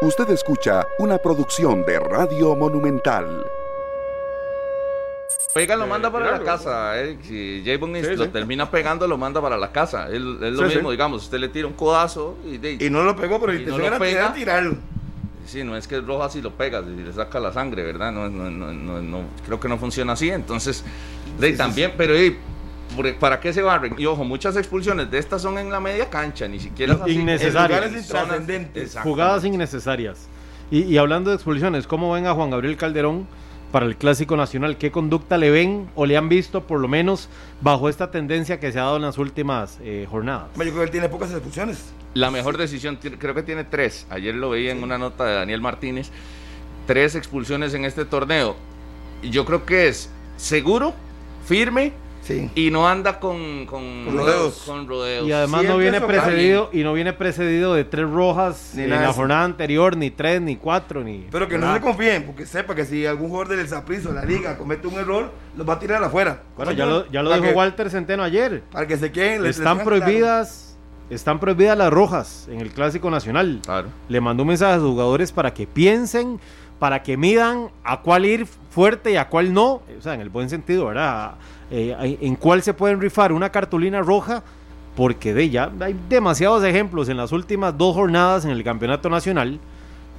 Usted escucha una producción de Radio Monumental. Pega lo manda para la casa. Eh. Si J. lo termina pegando, lo manda para la casa. Es, lo mismo, digamos. Usted le tira un codazo y, y no lo pegó, pero y no lo pega, tirarlo. Sí, no es que es roja si lo pegas y le saca la sangre, ¿verdad? No, no, no, no creo que no funciona así. Entonces, de, también, pero ¿para qué se barren? Y ojo, muchas expulsiones de estas son en la media cancha, ni siquiera innecesarias. Jugadas innecesarias. Y, y, hablando de expulsiones, ¿cómo ven a Juan Gabriel Calderón para el Clásico Nacional? ¿Qué conducta le ven o le han visto, por lo menos, bajo esta tendencia que se ha dado en las últimas eh, jornadas? Yo creo que él tiene pocas expulsiones. La mejor decisión, creo que tiene tres. Ayer lo veía en una nota de Daniel Martínez. Tres expulsiones en este torneo. Yo creo que es seguro, firme y no anda con, con, rodeos. Y además no viene precedido y no viene precedido de tres rojas ni en la jornada anterior, ni tres, ni cuatro, ni. Pero que no se confíen, porque sepa que si algún jugador del Zaprizo, la liga, comete un error, los va a tirar afuera. Bueno, ya lo, ya lo dijo Walter Centeno ayer. Para que se queden. Están prohibidas. Están prohibidas las rojas en el Clásico Nacional. Le mandó un mensaje a sus jugadores para que piensen, para que midan a cuál ir fuerte y a cuál no. O sea, en el buen sentido, ¿verdad? Eh, en cuál se pueden rifar una cartulina roja, porque de ya hay demasiados ejemplos en las últimas dos jornadas en el campeonato nacional,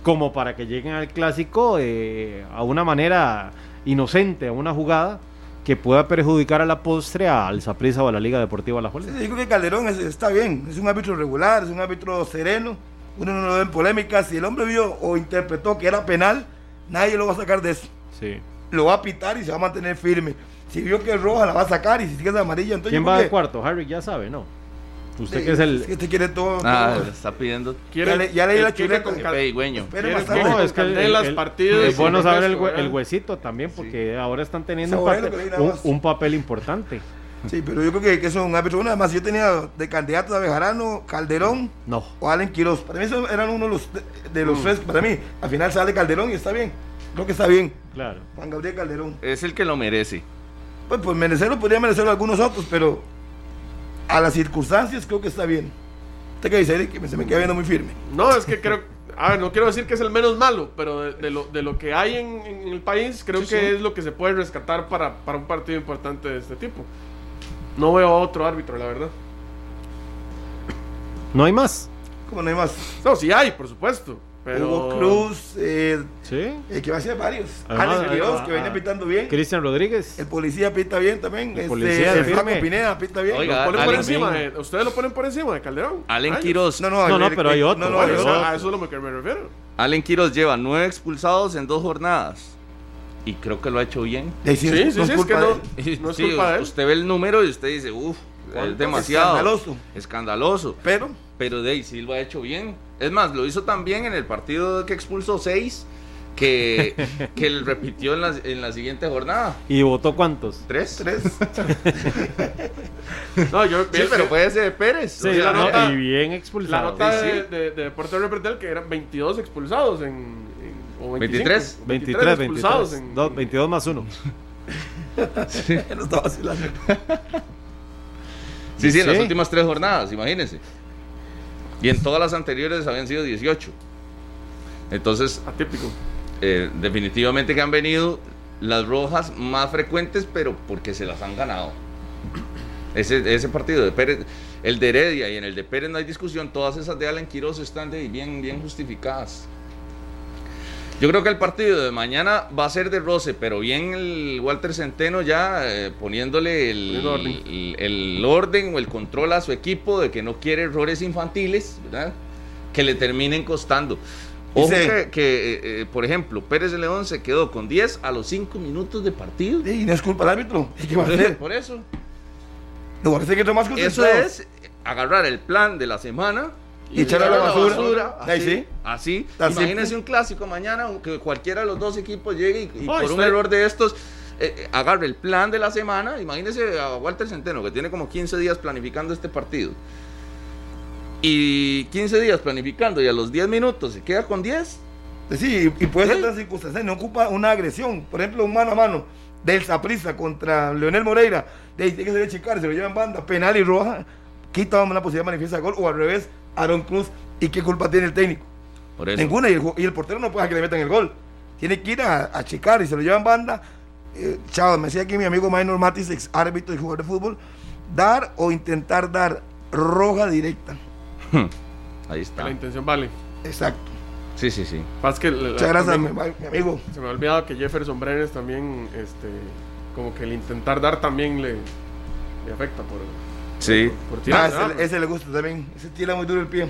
como para que lleguen al clásico eh, a una manera inocente, a una jugada que pueda perjudicar a la postre al Saprissa o a la Liga Deportiva La Sí, digo que Calderón está bien, es un árbitro regular, es un árbitro sereno, uno no lo ve en polémicas, si el hombre vio o interpretó que era penal, nadie lo va a sacar de eso. Sí. Lo va a pitar y se va a mantener firme. Si vio que es roja, la va a sacar y si sigue es amarilla, entonces. ¿Quién va al cuarto? Harry ya sabe, ¿no? Usted que es el. Este quiere todo. Ah, está pidiendo. ¿Quiere, ya, leí la chuleta. Con pedigüeño. No, es que el, las partidas. Es bueno saber el, el, huesito también, porque ahora están teniendo un papel, un, papel, importante. Sí, pero yo creo que, que son árbitros. Además, yo tenía de candidato a Bejarano, Calderón no. o Allen Quiroz. Para mí, esos eran uno de los, de, los mm. tres. Para mí, al final sale Calderón y está bien. Creo que está bien. Claro. Juan Gabriel Calderón. Es el que lo merece. Pues, pues merecerlo podría merecerlo algunos otros, pero a las circunstancias creo que está bien. ¿Usted qué dice, Eric? Que se me queda viendo muy firme. No, es que creo. A ver, no quiero decir que es el menos malo, pero de, lo, de lo, que hay en, el país, creo que es lo que se puede rescatar para, para un partido importante de este tipo. No veo a otro árbitro, la verdad. ¿No hay más? ¿Cómo no hay más? No, sí hay, por supuesto. Hugo Cruz, eh, ¿Sí? Eh, que va a ser varios. Alex Quiroz, que viene pitando bien. Cristian Rodríguez. El policía pita bien también. El este, policía el Flaco Pineda pita bien. Oiga, lo ponen por encima ¿Ustedes lo ponen por encima de Calderón? Allen Quiroz. No, no, no, pero hay otro. No, no, a eso es lo que me refiero. Allen Quiroz lleva nueve expulsados en dos jornadas. Y creo que lo ha hecho bien. Sí, sí, sí, sí es, que no, no es culpa de él. Usted ve el número y usted dice, uff, es demasiado. Escandaloso. Escandaloso. Pero. Pero de sí lo ha hecho bien. Es más, lo hizo también en el partido que expulsó seis. Que, que él repitió en la, en la siguiente jornada. ¿Y votó cuántos? Tres. Tres. no, yo sí, pero puede ser de Pérez. Sí, la nota, y bien expulsado. La nota de, de, de Deportes Repretel que eran 22 expulsados en. o 23. 23, 23 expulsados. En, 22 más 1. sí. no estaba vacilando. Sí, sí, en las últimas tres jornadas, imagínense. Y en todas las anteriores habían sido 18. Entonces, atípico. Eh, definitivamente que han venido las rojas más frecuentes, pero porque se las han ganado. Ese, ese partido de Pérez, el de Heredia y en el de Pérez no hay discusión, todas esas de Alan Quiroz están de bien, bien justificadas. Yo creo que el partido de mañana va a ser de roce, pero bien el Walter Centeno ya eh, poniéndole el, orden. o el control a su equipo de que no quiere errores infantiles, ¿verdad? Que le terminen costando. Ojo que, eh, eh, por ejemplo, Pérez de León se quedó con 10 a los 5 minutos de partido. Y no es culpa del árbitro. qué va a hacer? Por eso. Parece que más Eso es agarrar el plan de la semana y, echar a la basura. así, así. Imagínense un clásico mañana, que cualquiera de los dos equipos llegue y, por un error de estos eh, eh, agarre el plan de la semana. Imagínense a Walter Centeno, que tiene como 15 días planificando este partido. Y 15 días planificando y a los 10 minutos se queda con 10. Sí, y puede ser circunstancia, no ocupa una agresión. Por ejemplo, un mano a mano del Saprisa contra Leonel Moreira. De ahí tiene que ser chicar, se lo llevan banda, penal y roja. Quita la posibilidad de manifiesta gol o al revés Aaron Cruz y qué culpa tiene el técnico. Ninguna, y el, portero no puede que le metan el gol. Tiene que ir a, a checar y se lo llevan banda. Eh, chao, me decía aquí mi amigo Minor Matis, ex árbitro y jugador de fútbol, dar o intentar dar roja directa. Ahí está. La intención vale. Exacto. Sí, sí, sí. Muchas gracias, mi, amigo. Se me ha olvidado que Jefferson Brenes también, este, como que el intentar dar también le, le afecta por, sí. por. Ah, ese, ese, le gusta también. Ese tira muy duro el pie.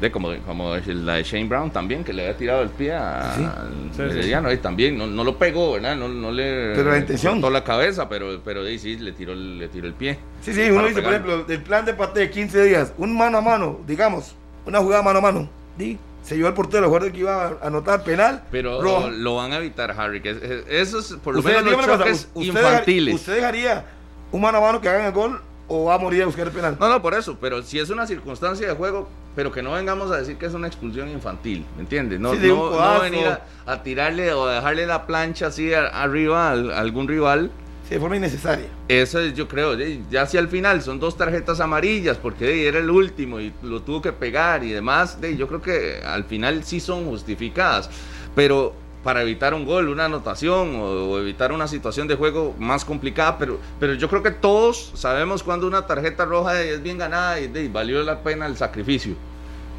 De como, como la de Shane Brown también, que le había tirado el pie al Mediano, y también no, no, lo pegó, ¿verdad? No, no le pero la intención. la cabeza, pero, pero sí, le tiró, le tiró el pie. Sí, sí, uno dice, por ejemplo, el plan de pate de 15 días, un mano a mano, digamos, una jugada mano a mano, ¿sí? se llevó el portero, recuerdo que iba a anotar penal. Pero lo van a evitar, Harry, que eso es por lo menos los choques infantiles. ¿Usted dejaría un mano a mano que hagan el gol o va a morir a buscar el penal? No, no, por eso, pero si es una circunstancia de juego, pero que no vengamos a decir que es una expulsión infantil, ¿me entiendes? No, no, venir a, tirarle o dejarle la plancha así arriba a, algún rival. Sí, de forma innecesaria. Eso es, yo creo, ya hacia el final son dos tarjetas amarillas porque era el último y lo tuvo que pegar y demás, yo creo que al final sí son justificadas, pero para evitar un gol, una anotación o, evitar una situación de juego más complicada, pero, pero yo creo que todos sabemos cuando una tarjeta roja es bien ganada y, valió la pena el sacrificio.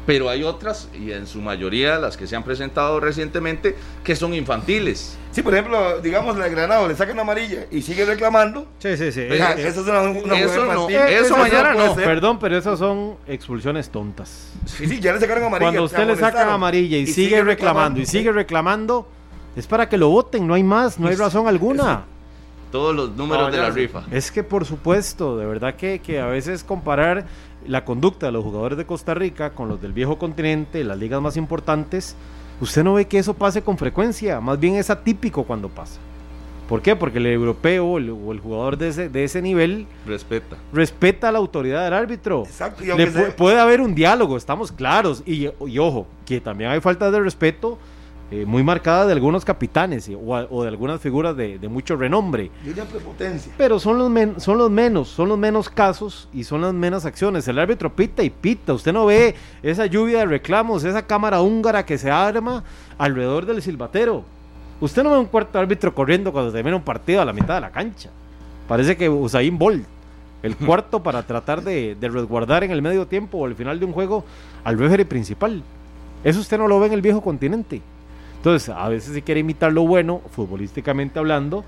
Pero hay otras, y en su mayoría las que se han presentado recientemente, que son infantiles. Sí, por ejemplo, digamos, la Granado le sacan amarilla y sigue reclamando. Sí, sí, sí. eso es una, eso, no, eso, mañana no. Perdón, pero esas son expulsiones tontas. Sí, sí, ya le sacaron amarilla. Cuando usted le saca amarilla y, sigue, reclamando, y sigue reclamando, es para que lo voten, no hay más, no hay razón alguna. Todos los números de la rifa. Es que por supuesto, de verdad que, que a veces comparar la conducta de los jugadores de Costa Rica con los del viejo continente, las ligas más importantes, usted no ve que eso pase con frecuencia, más bien es atípico cuando pasa. ¿Por qué? Porque el europeo o el, jugador de ese, de ese nivel respeta respeta la autoridad del árbitro. Exacto. puede haber un diálogo, estamos claros. Y, y, ojo, que también hay falta de respeto eh, muy marcada de algunos capitanes o, de algunas figuras de, mucho renombre. Pero son los, son los menos, son los menos casos y son las menos acciones. El árbitro pita y pita. Usted no ve esa lluvia de reclamos, esa cámara húngara que se arma alrededor del silbatero. Usted no ve un cuarto árbitro corriendo cuando termina un partido a la mitad de la cancha. Parece que Usain Bolt, el cuarto para tratar de, de resguardar en el medio tiempo o al final de un juego al referee principal. Eso usted no lo ve en el viejo continente. Entonces, a veces se quiere imitar lo bueno, futbolísticamente hablando,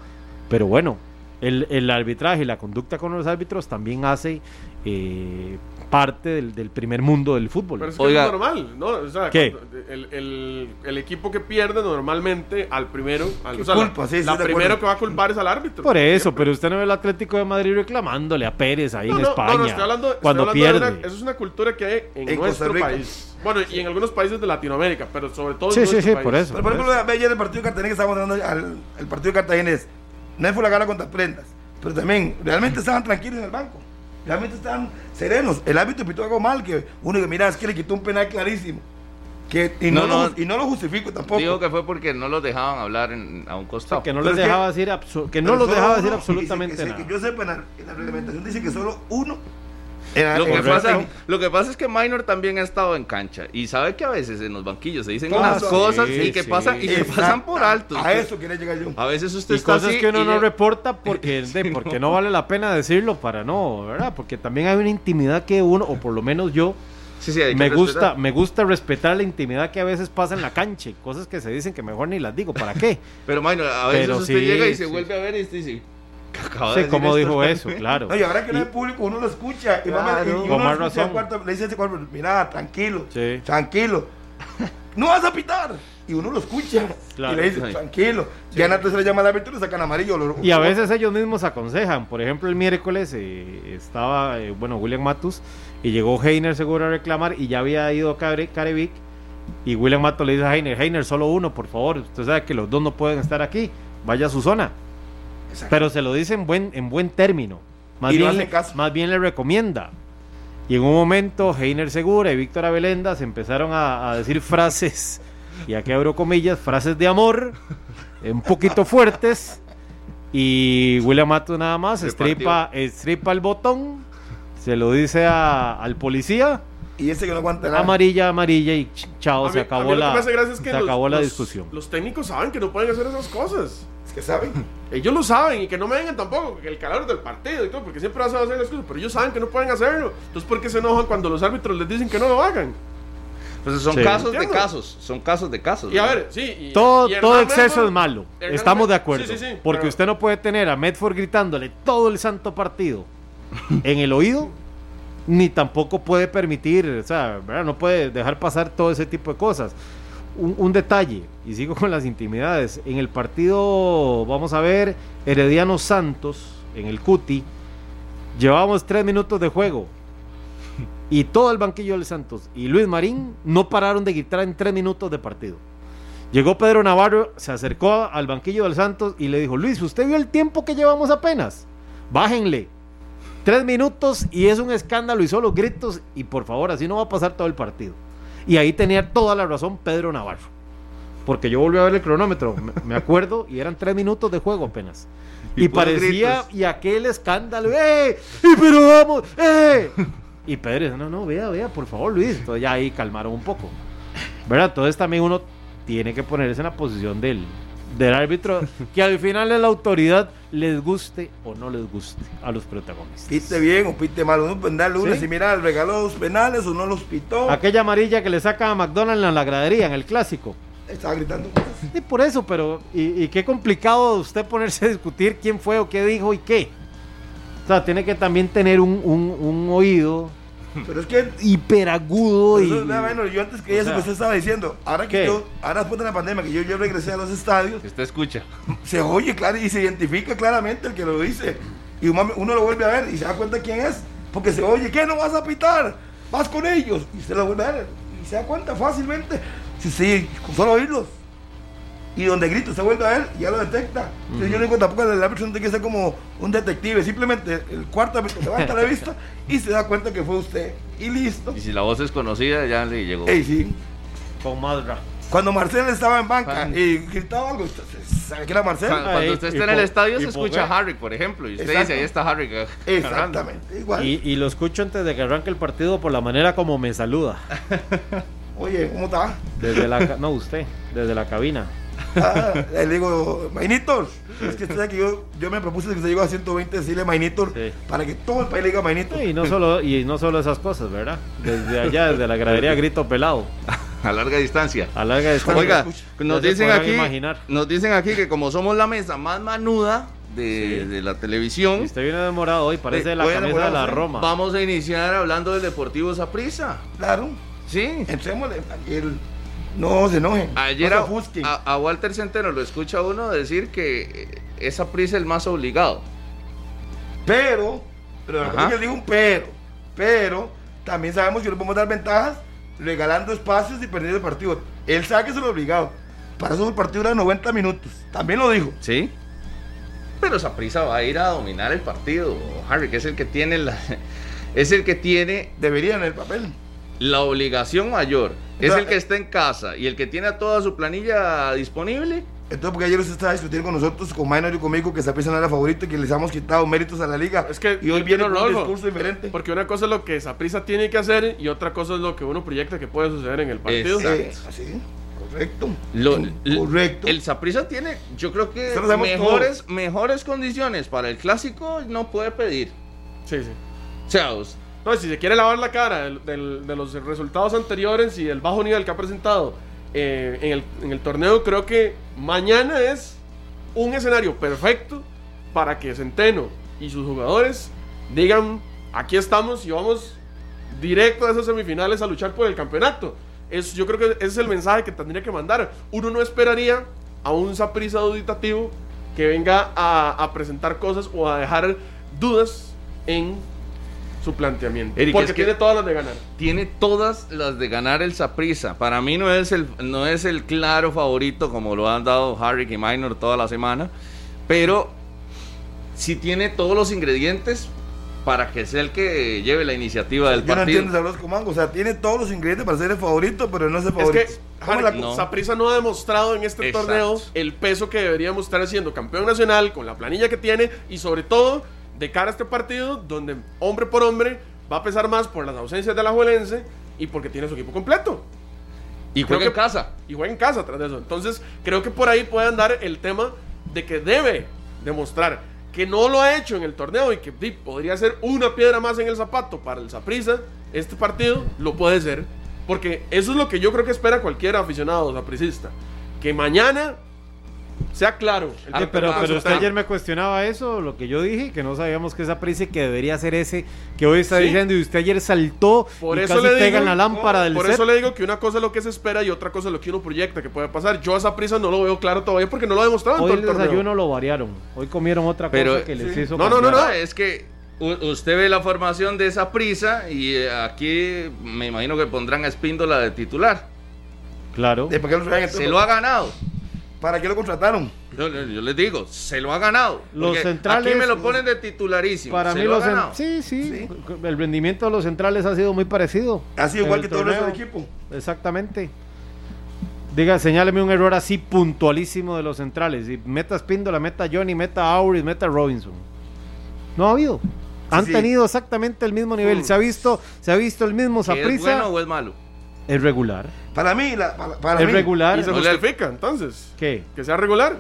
pero bueno, el, el arbitraje la conducta con los árbitros también hace eh, parte del, del, primer mundo del fútbol. Pero es que es normal, ¿no? O sea, El, el, el, equipo que pierde normalmente al primero, al, o sea, culpa, la, sí, la primero que va a culpar es al árbitro. Por eso, pero usted no ve el Atlético de Madrid reclamándole a Pérez ahí en España. No, no, estoy hablando, cuando estoy hablando pierde. Una, eso es una cultura que hay en, nuestro país. Bueno, y en algunos países de Latinoamérica, pero sobre todo sí, en sí, sí, por eso. Pero por, ejemplo, ayer el partido de Cartagena que estábamos dando al el partido de Cartagena no fue la gana contra Prendas, pero también realmente estaban tranquilos en el banco realmente están serenos. El árbitro pitó algo mal, que uno que mira, es que le quitó un penal clarísimo. Que, y, no, lo, y no lo justifico tampoco. Digo que fue porque no los dejaban hablar a un costado. que no les dejaba decir, que no los dejaba decir absolutamente nada. yo sepa, en la, en la reglamentación dice que solo uno lo, que pasa, lo que pasa es que Minor también ha estado en cancha y sabe que a veces en los banquillos se dicen unas cosas y que pasan y que pasan por alto. A eso quiere llegar yo. A veces usted y cosas que uno no reporta porque porque no vale la pena decirlo para no, ¿verdad? Porque también hay una intimidad que uno o por lo menos yo me gusta me gusta respetar la intimidad que a veces pasa en la cancha, cosas que se dicen que mejor ni las digo, ¿para qué? Pero Minor, a veces usted llega y se vuelve a ver y dice sí, como dijo eso, claro. No, y ahora que no hay público, uno lo escucha. Y, claro, y, uno razón. Cuarto, le dice a ese cuarto, mira, tranquilo, sí. tranquilo. no vas a pitar. Y uno lo escucha. Claro, y le dice, tranquilo. Sí. Ya antes se le llama al árbitro y le sacan amarillo. Lo, y a veces ellos mismos aconsejan. Por ejemplo, el miércoles eh, estaba, eh, bueno, William Matus y llegó Heiner seguro a reclamar y ya había ido Carevic. Y William Matus le dice a Heiner, Heiner, solo uno, por favor. Usted sabe que los dos no pueden estar aquí. Vaya a su zona. Pero se lo dice en buen, en buen término. Más, bien, le, más bien le recomienda. Y en un momento, Heiner Segura y Víctor Abelenda se empezaron a, decir frases, y aquí abro comillas, frases de amor, un poquito fuertes. Y William Mato nada más estripa, estripa el botón, se lo dice al policía y ese que no aguanta nada. Amarilla, amarilla y chao, se acabó la, se acabó la discusión. Los técnicos saben que no pueden hacer esas cosas. Que saben. Ellos lo saben y que no me vengan tampoco, que el calor del partido y todo, porque siempre vas a hacer las cosas, pero ellos saben que no pueden hacerlo. Entonces, ¿por qué se enojan cuando los árbitros les dicen que no lo hagan? Pues son casos de casos, son casos de casos. Y a ver, sí. todo todo exceso es malo, estamos de acuerdo. porque usted no puede tener a Medford gritándole todo el santo partido en el oído ni tampoco puede permitir, o sea, no puede dejar pasar todo ese tipo de cosas. Un, detalle, y sigo con las intimidades, en el partido, vamos a ver, Herediano Santos, en el Cuti, llevábamos tres minutos de juego. Y todo el banquillo del Santos y Luis Marín no pararon de gritar en tres minutos de partido. Llegó Pedro Navarro, se acercó al banquillo del Santos y le dijo, Luis, ¿usted vio el tiempo que llevamos apenas? Bájenle. Tres minutos y es un escándalo y solo gritos y por favor, así no va a pasar todo el partido. Y ahí tenía toda la razón Pedro Navarro. Porque yo volví a ver el cronómetro, me acuerdo, y eran tres minutos de juego apenas. Y, parecía, y aquel escándalo, ¡eh! ¡Y pero vamos! ¡eh! Y Pedro dice, no, no, vea, vea, por favor, Luis. Entonces ya ahí calmaron un poco. ¿Verdad? Entonces también uno tiene que ponerse en la posición del, del árbitro, que al final es la autoridad, les guste o no les guste a los protagonistas. Pite bien o pite mal, uno puede darle una y mira, regaló los penales o no los pitó. Aquella amarilla que le saca a McDonald's en la gradería, en el clásico. Estaba gritando Sí, por eso, pero y, qué complicado usted ponerse a discutir quién fue o qué dijo y qué. O sea, tiene que también tener un, un, un oído pero es que. Hiperagudo y. bueno, yo antes que eso que usted estaba diciendo. Ahora que yo, ahora después de la pandemia, que yo, yo regresé a los estadios. Usted escucha. Se oye claro y se identifica claramente el que lo dice. Y uno, lo vuelve a ver y se da cuenta quién es. Porque se oye, ¿qué no vas a pitar? Vas con ellos. Y se lo vuelve a ver. Y se da cuenta fácilmente. Si sí, con solo oírlos y donde grito se vuelve a ver, ya lo detecta. Yo no digo tampoco el árbitro no tiene que ser como un detective, simplemente el cuarto árbitro levanta la vista y se da cuenta que fue usted. Y listo. Y si la voz es conocida, ya le llegó. Ey, sí. Con Madra. Cuando Marcel estaba en banca y gritaba algo, ¿sabe que era Marcel? Cuando, usted está en el estadio, se escucha a Harry, por ejemplo, y usted dice, ahí está Harry. Exactamente, igual. Y, y, lo escucho antes de que arranque el partido por la manera como me saluda. Oye, ¿cómo está? Desde la, no, usted, desde la cabina. Ah, le digo, Mainitor. Es que que yo, yo me propuse que se llegó a 120 decirle Mainitor para que todo el país le diga Mainitor. y, no solo, y no solo esas cosas, ¿verdad? Desde allá, desde la gradería, grito pelado. A larga distancia. A larga distancia. Oiga, nos dicen, aquí, nos dicen aquí que como somos la mesa más manuda de, la televisión. usted viene demorado hoy, parece de, la camisa de la Roma. Vamos a iniciar hablando del Deportivo Saprissa. Claro. Sí. Entrémosle. El, no se enojen. Ayer a, Walter Centeno lo escucha uno decir que esa prisa es el más obligado. Pero, pero que digo un pero, pero también sabemos que no podemos dar ventajas regalando espacios y perdiendo el partido. Él sabe que es el obligado. Para eso el partido era 90 minutos. También lo dijo. Sí. Pero esa prisa va a ir a dominar el partido, Harry, que es el que tiene la, es el que tiene debería en el papel la obligación mayor es el que está en casa y el que tiene toda su planilla disponible. Entonces, porque ayer usted estaba discutiendo con nosotros, con Minor y conmigo, que esa no era favorito y que les hemos quitado méritos a la liga. Es que y hoy viene un discurso diferente. Porque una cosa es lo que Saprisa tiene que hacer y otra cosa es lo que uno proyecta que puede suceder en el partido. así, correcto. correcto. El Saprisa tiene, yo creo que mejores, mejores condiciones para el clásico no puede pedir. Sí, sí. O sea, entonces, si se quiere lavar la cara de los resultados anteriores y el bajo nivel que ha presentado eh, en, el, torneo, creo que mañana es un escenario perfecto para que Centeno y sus jugadores digan, aquí estamos y vamos directo a esas semifinales a luchar por el campeonato. Es, yo creo que ese es el mensaje que tendría que mandar. Uno no esperaría a un saprisa auditativo que venga a, a presentar cosas o a dejar dudas en su planteamiento. porque tiene todas las de ganar. Tiene todas las de ganar el Saprisa. Para mí no es el, no es el claro favorito como lo han dado Harry y Minor toda la semana, pero sí tiene todos los ingredientes para que sea el que lleve la iniciativa del partido. Yo no entiendo O sea, tiene todos los ingredientes para ser el favorito, pero no es el favorito. Es que Saprissa no. ha demostrado en este torneo el peso que deberíamos estar haciendo campeón nacional con la planilla que tiene y sobre todo de cara a este partido, donde hombre por hombre va a pesar más por las ausencias de la Juelense y porque tiene su equipo completo. Y juega en casa. Y juega en casa tras de eso. Entonces, creo que por ahí puede andar el tema de que debe demostrar que no lo ha hecho en el torneo y que podría ser una piedra más en el zapato para el Saprisa, este partido lo puede ser. Porque eso es lo que yo creo que espera cualquier aficionado sapricista. Que mañana sea claro. pero, usted ayer me cuestionaba eso, lo que yo dije, que no sabíamos que esa prisa que debería ser ese que hoy está diciendo y usted ayer saltó por eso le digo, la lámpara del Por eso le digo que una cosa es lo que se espera y otra cosa es lo que uno proyecta que puede pasar. Yo esa prisa no lo veo claro todavía porque no lo ha demostrado. Hoy el desayuno lo variaron. Hoy comieron otra cosa que les hizo. No, no, no, no, es que usted ve la formación de esa prisa y eh, aquí me imagino que pondrán a Espíndola de titular. Claro. Se lo ha ganado. ¿Para qué lo contrataron? Yo, les digo, se lo ha ganado. Los centrales. Aquí me lo ponen de titularísimo. Para mí, los sí, sí, El rendimiento de los centrales ha sido muy parecido. Ha sido igual que todo el resto del equipo. Exactamente. Diga, señáleme un error así puntualísimo de los centrales. Y meta Spindola, meta Johnny, meta Auris, meta Robinson. No ha habido. Han tenido exactamente el mismo nivel. Se ha visto, se ha visto el mismo Saprisa. ¿Es bueno o es malo? Es regular. Para mí, la, para, es regular. ¿Y se justifica entonces? ¿Qué? Que sea regular.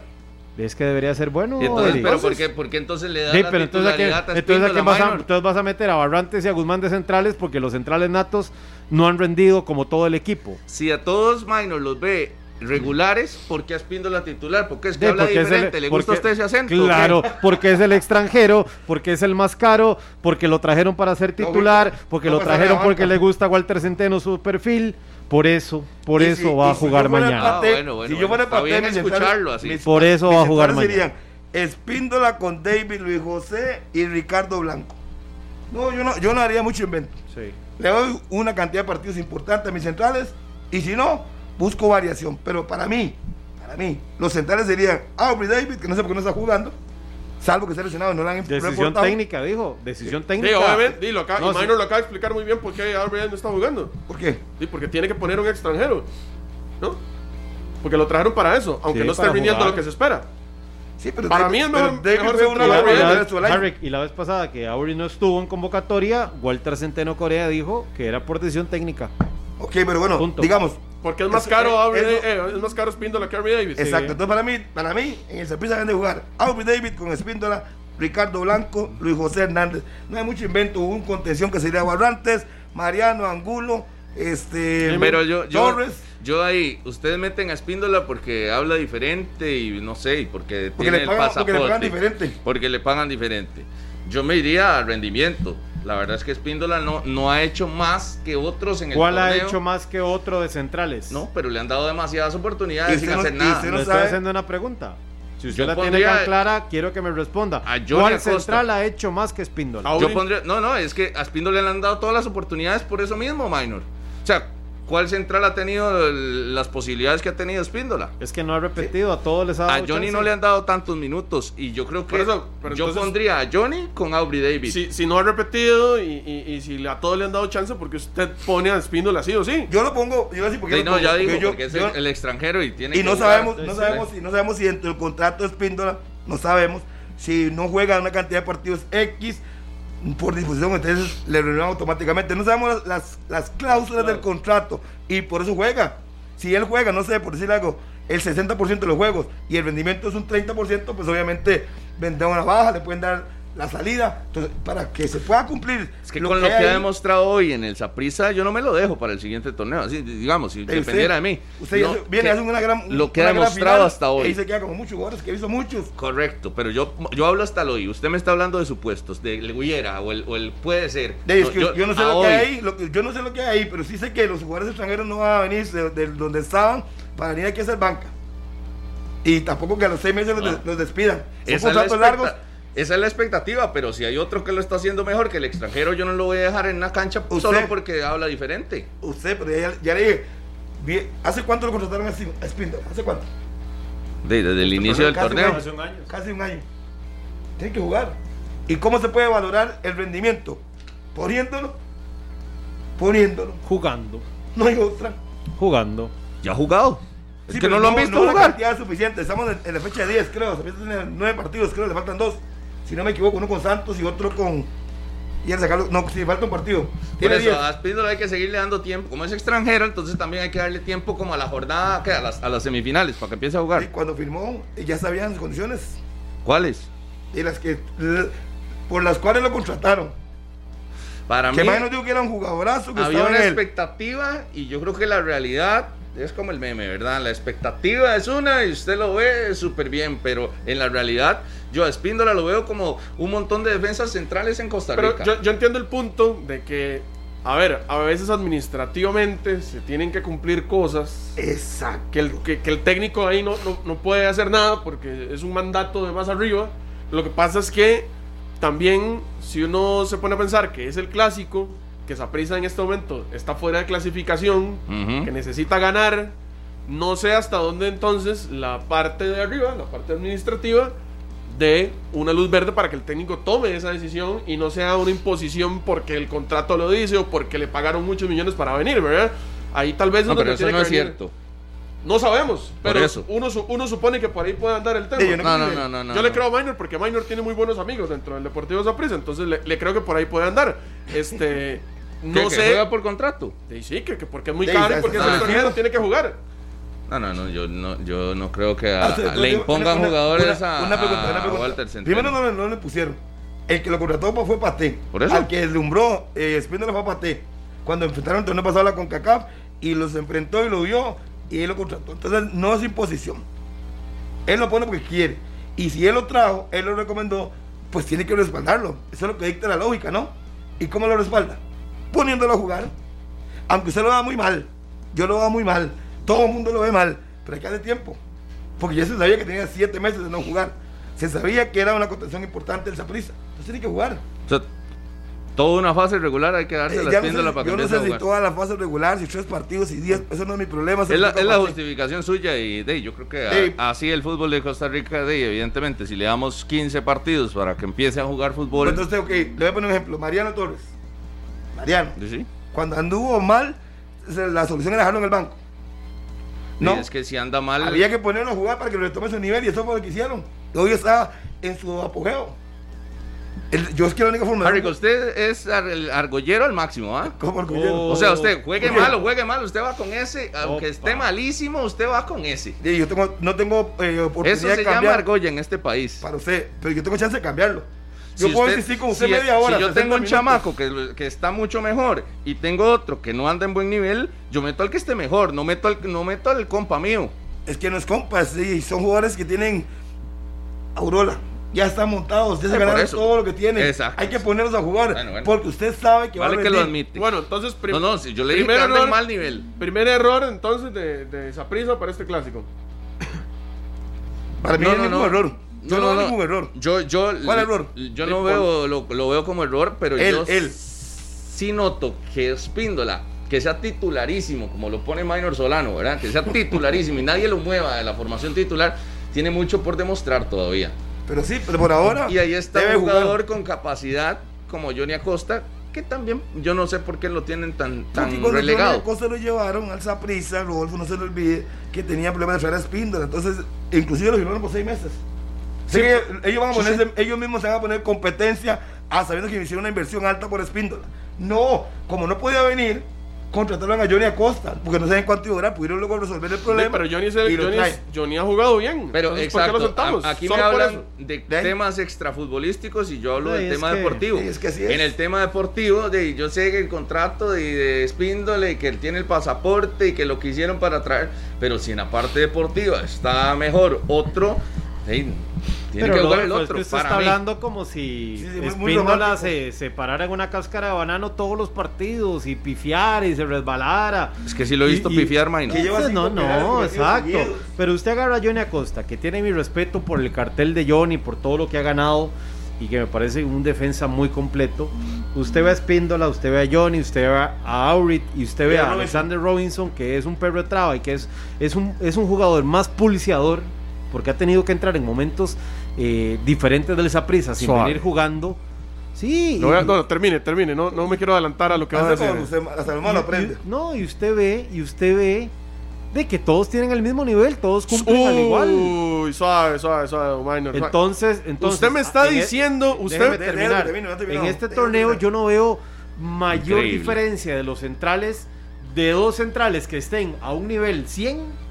¿Ves que debería ser bueno? Entonces, ¿Pero por qué, por qué, entonces le da sí, pero entonces, a entonces, vas a, entonces vas a meter a Barrantes y a Guzmán de centrales porque los centrales natos no han rendido como todo el equipo. Si a todos minor los ve regulares, ¿por qué la titular? Porque es que habla diferente, ¿le gusta a usted ese acento? Claro, porque es el extranjero, porque es el más caro, porque lo trajeron para ser titular, porque lo trajeron porque le gusta a Walter Centeno su perfil. Por eso, por eso va a jugar mañana. si yo fuera parte, escucharlo así. por eso va a jugar mañana. Serían Espíndola con David Luis José y Ricardo Blanco. No, yo no, yo no haría mucho invento. Le doy una cantidad de partidos importantes a mis centrales y si no, busco variación. Pero para mí, para mí, los centrales serían Aubrey David, que no sé por qué no está jugando, salvo que esté lesionado, no lo han Decisión técnica, dijo. Decisión técnica. Sí, obviamente, dilo acá. No, y lo acaba de explicar muy bien por qué Aubrey no está jugando. ¿Por qué? Sí, porque tiene que poner un extranjero. ¿No? Porque lo trajeron para eso, aunque no esté viniendo lo que se espera. Sí, pero para mí es mejor, David y la vez pasada que Aubrey no estuvo en convocatoria, Walter Centeno Corea dijo que era por decisión técnica. Ok, pero bueno, digamos, porque es más caro Aubrey, eh, es más caro Spindola que Aubrey David. Exacto. Entonces para mí, para mí, en el Saprissa deben de jugar Aubrey David con Spindola, Ricardo Blanco, Luis José Hernández. No hay mucho invento, hubo un contención que sería Barrantes, Mariano Angulo, este pero yo, yo, Yo ahí, ustedes meten a Spindola porque habla diferente y no sé, y porque, tiene el pasaporte. Porque le pagan diferente. Porque le pagan diferente. Yo me iría al rendimiento. La verdad es que Espíndola no, no ha hecho más que otros en el ¿Cuál ha hecho más que otro de centrales? No, pero le han dado demasiadas oportunidades sin hacer nada. le estoy haciendo una pregunta. Si usted la tiene tan clara, quiero que me responda. ¿Cuál central ha hecho más que Espíndola? Yo pondría, no, no, es que a Espíndola le han dado todas las oportunidades por eso mismo, Minor. O sea, ¿Cuál central ha tenido las posibilidades que ha tenido Espíndola? Es que no ha repetido, a todos les ha dado A Johnny no le han dado tantos minutos y yo creo que eso, yo pondría a Johnny con Aubrey David. Si, si no ha repetido y, si a todos le han dado chance, porque usted pone a Espíndola sí o sí? Yo lo pongo, yo así porque no, ya digo, porque es el, extranjero y tiene y no sabemos, no sabemos, si, no sabemos si dentro del contrato de Espíndola, no sabemos si no juega una cantidad de partidos X por disposición, entonces le renuevan automáticamente. No sabemos las, las cláusulas del contrato y por eso juega. Si él juega, no sé, por decir algo, el 60% de los juegos y el rendimiento es un 30%, pues obviamente vendrá una baja, le pueden dar la salida. Entonces, para que se pueda cumplir. Es que con lo que ha demostrado hoy en el Saprisa, yo no me lo dejo para el siguiente torneo. Así, digamos, si dependiera de mí. Usted viene hace una gran. Lo que ha demostrado hasta hoy. Y se queda como muchos jugadores que visto muchos. Correcto, pero yo, yo hablo hasta hoy. Usted me está hablando de supuestos, de hubiera o el, o el puede ser. yo, no sé lo que hay ahí, yo no sé lo que hay ahí, pero sí sé que los jugadores extranjeros no van a venir de, donde estaban para venir aquí a hacer banca. Y tampoco que a los seis meses los, ah. despidan. Son contratos largos esa es la expectativa, pero si hay otro que lo está haciendo mejor que el extranjero, yo no lo voy a dejar en una cancha solo porque habla diferente. Usted, pero ya, le dije, ¿hace cuánto lo contrataron a Spindle? ¿Hace cuánto? desde el inicio del torneo. Casi un año. Casi un año. Tiene que jugar. ¿Y cómo se puede valorar el rendimiento? Poniéndolo. Poniéndolo. Jugando. No hay otra. Jugando. Ya ha jugado. Es que no, lo han visto no jugar. La suficiente. Estamos en, la fecha de 10, creo. Se tiene nueve partidos, creo. Le faltan dos si no me equivoco, uno con Santos y otro con y al sacarlo, no, si falta un partido. Por eso, a Espíndola hay que seguirle dando tiempo. Como es extranjero, entonces también hay que darle tiempo como a la jornada, a las, a las semifinales, para que empiece a jugar. Y cuando firmó, ya sabían las condiciones. ¿Cuáles? Y las que, por las cuales lo contrataron. Para que mí. Que digo que era un jugadorazo. Que había una expectativa y yo creo que la realidad es como el meme, ¿verdad? La expectativa es una y usted lo ve súper bien, pero en la realidad yo a Espíndola lo veo como un montón de defensas centrales en Costa Rica. Pero yo, entiendo el punto de que, a ver, a veces administrativamente se tienen que cumplir cosas. Exacto. Que el, que, el técnico ahí no, no, puede hacer nada porque es un mandato de más arriba. Lo que pasa es que también, si uno se pone a pensar que es el clásico, que Saprissa en este momento está fuera de clasificación, que necesita ganar, no sé hasta dónde entonces la parte de arriba, la parte administrativa, de una luz verde para que el técnico tome esa decisión y no sea una imposición porque el contrato lo dice o porque le pagaron muchos millones para venir, ¿verdad? Ahí tal vez no, pero eso no es cierto. No sabemos, pero Uno, uno supone que por ahí puede andar el tema. no, no, no, no, yo le creo a Minor porque Minor tiene muy buenos amigos dentro del Deportivo Zaprisa, entonces le, creo que por ahí puede andar. Este, no sé. ¿Que juega por contrato? Sí, sí, que, porque es muy caro y porque es extranjero, tiene que jugar. No, no, no, yo no, yo no creo que ah, le impongan jugadores a, una pregunta, una pregunta. Walter Primero no, no, le pusieron. El que lo contrató fue Paté. ¿Por eso? Al que deslumbró eh, Spindler fue Paté. Cuando enfrentaron el torneo pasado la CONCACAF y los enfrentó y lo vio y él lo contrató. Entonces no es imposición. Él lo pone porque quiere. Y si él lo trajo, él lo recomendó, pues tiene que respaldarlo. Eso es lo que dicta la lógica, ¿no? ¿Y cómo lo respalda? Poniéndolo a jugar. Aunque usted lo va muy mal. Yo lo veo muy mal todo el mundo lo ve mal, pero hay que tiempo. Porque ya se sabía que tenía siete meses de no jugar. Se sabía que era una contención importante el Saprissa. Entonces tiene que jugar. O sea, toda una fase regular hay que darse eh, la no para Yo no sé si toda la fase regular, si tres partidos y diez, eso no es mi problema. Es la, justificación suya y de, yo creo que así el fútbol de Costa Rica, de, evidentemente, si le damos 15 partidos para que empiece a jugar fútbol. Entonces, ok, le voy a poner un ejemplo. Mariano Torres. Mariano. ¿Sí? Cuando anduvo mal, la solución era dejarlo en el banco. No. es que si anda mal. Había que ponerlo a jugar para que lo retome su nivel y eso fue lo que hicieron. Hoy está en su apogeo. Yo es que la única forma. Harry, usted es el argollero al máximo, ¿ah? ¿Cómo argollero? o sea, usted juegue mal o juegue mal, usted va con ese. Aunque esté malísimo, usted va con ese. yo tengo, no tengo eh, oportunidad Eso se llama argolla en este país. Para usted, pero yo tengo chance de cambiarlo. Yo puedo insistir con usted media hora. Si yo tengo un chamaco que, que, está mucho mejor y tengo otro que no anda en buen nivel, yo meto al que esté mejor, no meto al, no meto al compa mío. Es que no es compa, sí, son jugadores que tienen Aurora. Ya están montados, ya se ganaron todo lo que tienen. Exacto. Hay que ponerlos a jugar. Porque usted sabe que vale va a que lo admite. Bueno, entonces. No, no, si yo le dije que error, en mal nivel. Primer error entonces de, de Saprisa para este clásico. Para mí no, no, no, error. Yo no, veo ningún error. Yo, yo, ¿Cuál error? Yo no veo, lo, veo como error, pero yo sí noto que Espíndola, que sea titularísimo, como lo pone Minor Solano, ¿verdad? Que sea titularísimo y nadie lo mueva de la formación titular, tiene mucho por demostrar todavía. Pero sí, pero por ahora. Y ahí está un jugador con capacidad como Johnny Acosta, que también yo no sé por qué lo tienen tan, tan relegado. Johnny Acosta lo llevaron al Saprissa, Rodolfo no se lo olvide, que tenía problemas de traer a Espíndola. Entonces, inclusive lo firmaron por seis meses. Sí, ellos, van a ponerse, ellos mismos se van a poner competencia a sabiendo que hicieron una inversión alta por Espíndola. No, como no podía venir, contrataron a Johnny Acosta, porque no saben cuánto iba pudieron luego resolver el problema. pero Johnny, Johnny, ha jugado bien. Pero exacto, aquí me hablan de, temas extrafutbolísticos y yo hablo del tema deportivo. En el tema deportivo, de, yo sé que el contrato de, de Espíndola y que él tiene el pasaporte y que lo quisieron para traer, pero si en la parte deportiva está mejor otro tiene que jugar el otro. está hablando como si Espíndola se, se, parara en una cáscara de banano todos los partidos y pifiara y se resbalara. Es que si lo he visto pifiar, No, no, no, exacto. Pero usted agarra a Johnny Acosta, que tiene mi respeto por el cartel de Johnny, por todo lo que ha ganado y que me parece un defensa muy completo. Usted ve a Espíndola, usted ve a Johnny, usted ve a Aurit y usted ve a Alexander Robinson, que es un perro de traba y que es, es, un, es un jugador más pulseador porque ha tenido que entrar en momentos eh, diferentes de esa prisa sin venir jugando. Sí. No, termine, termine, no, no me quiero adelantar a lo que va a decir. hasta el aprende. no, y usted ve, y usted ve de que todos tienen el mismo nivel, todos cumplen al igual. Uy, suave, suave, suave, minor. Entonces, entonces usted me está e- diciendo, usted terminar, en este torneo yo no veo mayor diferencia de los centrales de dos centrales que estén a un nivel 100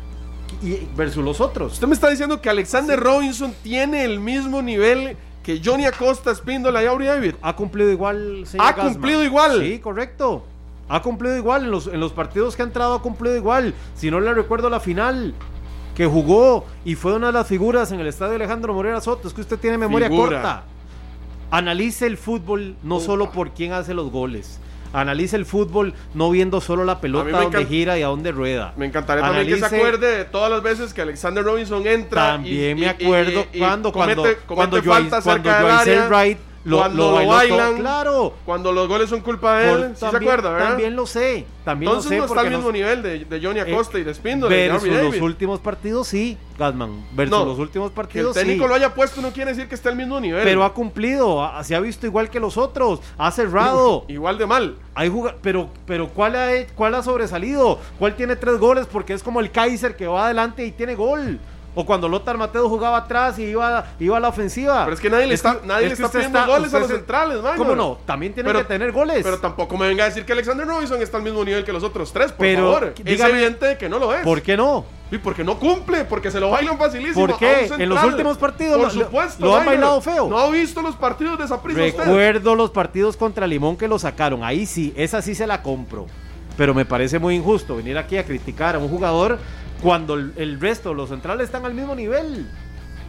versus los otros. Usted me está diciendo que Alexander Robinson tiene el mismo nivel que Johnny Acosta, Spindola y Aubrey David. Ha cumplido igual, señor Ha cumplido igual. Sí, correcto. Ha cumplido igual. En los, en los partidos que ha entrado ha cumplido igual. Si no le recuerdo la final que jugó y fue una de las figuras en el estadio Alejandro Morera Soto. Es que usted tiene memoria corta. Analice el fútbol no solo por quién hace los goles. Analice el fútbol no viendo solo la pelota donde gira y a dónde rueda. Me encantaría también que se acuerde de todas las veces que Alexander Robinson entra. También me acuerdo cuando, cuando, cuando, cuando, cuando Wright cuando lo, bailan, claro. Cuando los goles son culpa de él, ¿sí se acuerda, verdad? También lo sé, también Entonces lo sé. no está al mismo nivel de, de Johnny eh, Acosta y de Spindle. Versus los últimos partidos, sí, Gasman. Versus los últimos partidos, que el técnico lo haya puesto no quiere decir que esté al mismo nivel. Pero ha cumplido, se ha visto igual que los otros, ha cerrado. igual de mal. Hay pero, pero ¿cuál ha, ¿cuál ha sobresalido? ¿Cuál tiene tres goles? Porque es como el Kaiser que va adelante y tiene gol. O cuando Lothar Mateo jugaba atrás y iba, iba a la ofensiva. Pero es que nadie le está, nadie le está pidiendo goles a los centrales, man. ¿Cómo no? También tienen que tener goles. Pero tampoco me venga a decir que Alexander Robinson está al mismo nivel que los otros tres, por favor. es evidente que no lo es. ¿Por qué no? Y porque no cumple, porque se lo bailan facilísimo. ¿Por qué? En los últimos partidos Por supuesto, lo, han bailado feo. No ha visto los partidos de esa prisa Recuerdo los partidos contra Limón que lo sacaron. Ahí sí, esa sí se la compro. Pero me parece muy injusto venir aquí a criticar a un jugador cuando el, resto, los centrales están al mismo nivel.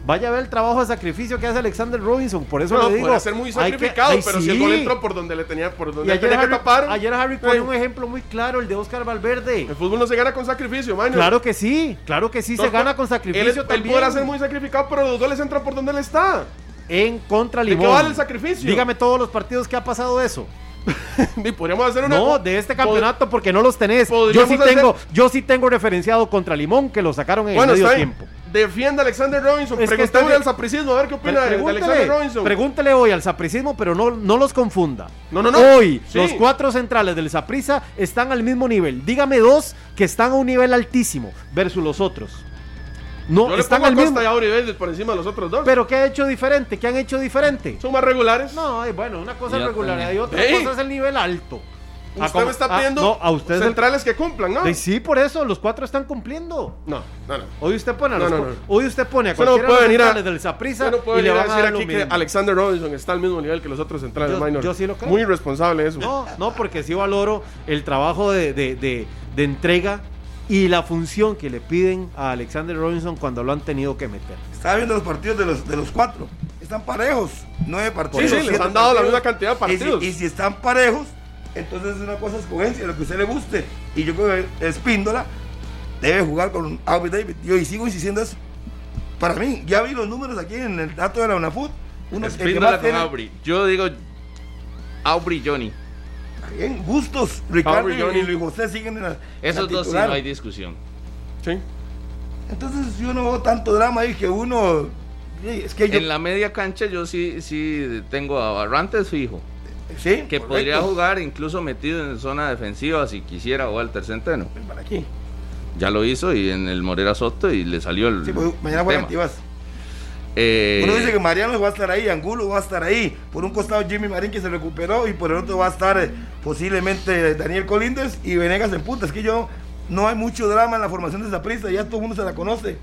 Vaya a ver el trabajo de sacrificio que hace Alexander Robinson. Por eso le digo. Puede ser muy sacrificado, pero si el gol entró por donde le tenía, por donde ayer tenía que tapar. Ayer Harry pone un ejemplo muy claro, el de Oscar Valverde. El fútbol no se gana con sacrificio, man. Claro que sí, claro que sí se gana con sacrificio él, también. Él podrá ser muy sacrificado, pero los goles entran por donde él está. En contra Limón. ¿De qué vale el sacrificio? Dígame todos los partidos que ha pasado eso. podríamos hacer una. No, de este campeonato porque no los tenés. Yo sí, tengo, yo sí tengo referenciado contra Limón que lo sacaron en el medio tiempo. Defienda a Alexander Robinson. Es Pregúntale al sapricismo a ver qué opina de Alexander Robinson. Pregúntele hoy al sapricismo, pero no, no los confunda. No, no, no. Hoy, los cuatro centrales del Saprisa están al mismo nivel. Dígame dos que están a un nivel altísimo versus los otros. No, están al mismo. Y por encima de los otros dos. Pero ¿qué ha hecho diferente? ¿Qué han hecho diferente? Son más regulares. No, bueno, una cosa es regular y otra cosa es el nivel alto. Usted me está ah, pidiendo no, a ustedes centrales que cumplan, ¿no? Sí, por eso, los cuatro están cumpliendo. No, no, no. Hoy usted pone a los Hoy usted pone a cualquiera de los centrales del Saprissa y le va a decir aquí que Alexander Robinson está al mismo nivel que los otros centrales yo, Yo sí lo creo. Muy irresponsable eso. No, no, porque sí valoro el trabajo de, de, de, de entrega y la función que le piden a Alexander Robinson cuando lo han tenido que meter. Estaba viendo los partidos de los, de los cuatro. Están parejos. Nueve partidos. Sí, sí, les han dado la misma cantidad de partidos. Y si, están parejos, entonces es una cosa escogencia, lo que a usted le guste. Y yo creo que Espíndola debe jugar con Aubrey David. Yo y sigo insistiendo eso. Para mí, ya vi los números aquí en el dato de la UNAFUT. Uno, Espíndola con Aubrey. Yo digo Aubrey Johnny bien, gustos. Ricardo y, Luis José siguen en la. Esos dos sí no hay discusión. Sí. Entonces yo no veo tanto drama ahí que uno. Es que En la media cancha yo sí, sí tengo a Barrantes fijo. Sí. Que podría jugar incluso metido en zona defensiva si quisiera o al centeno. ¿Para aquí? Ya lo hizo y en el Morera Soto y le salió el. Sí, pues, mañana juega eh, Uno dice que Mariano va a estar ahí, Angulo va a estar ahí. Por un costado Jimmy Marín que se recuperó y por el otro va a estar eh, posiblemente Daniel Colindres y Venegas en punta. Es que yo no hay mucho drama en la formación de esa prisa, ya todo el mundo se la conoce.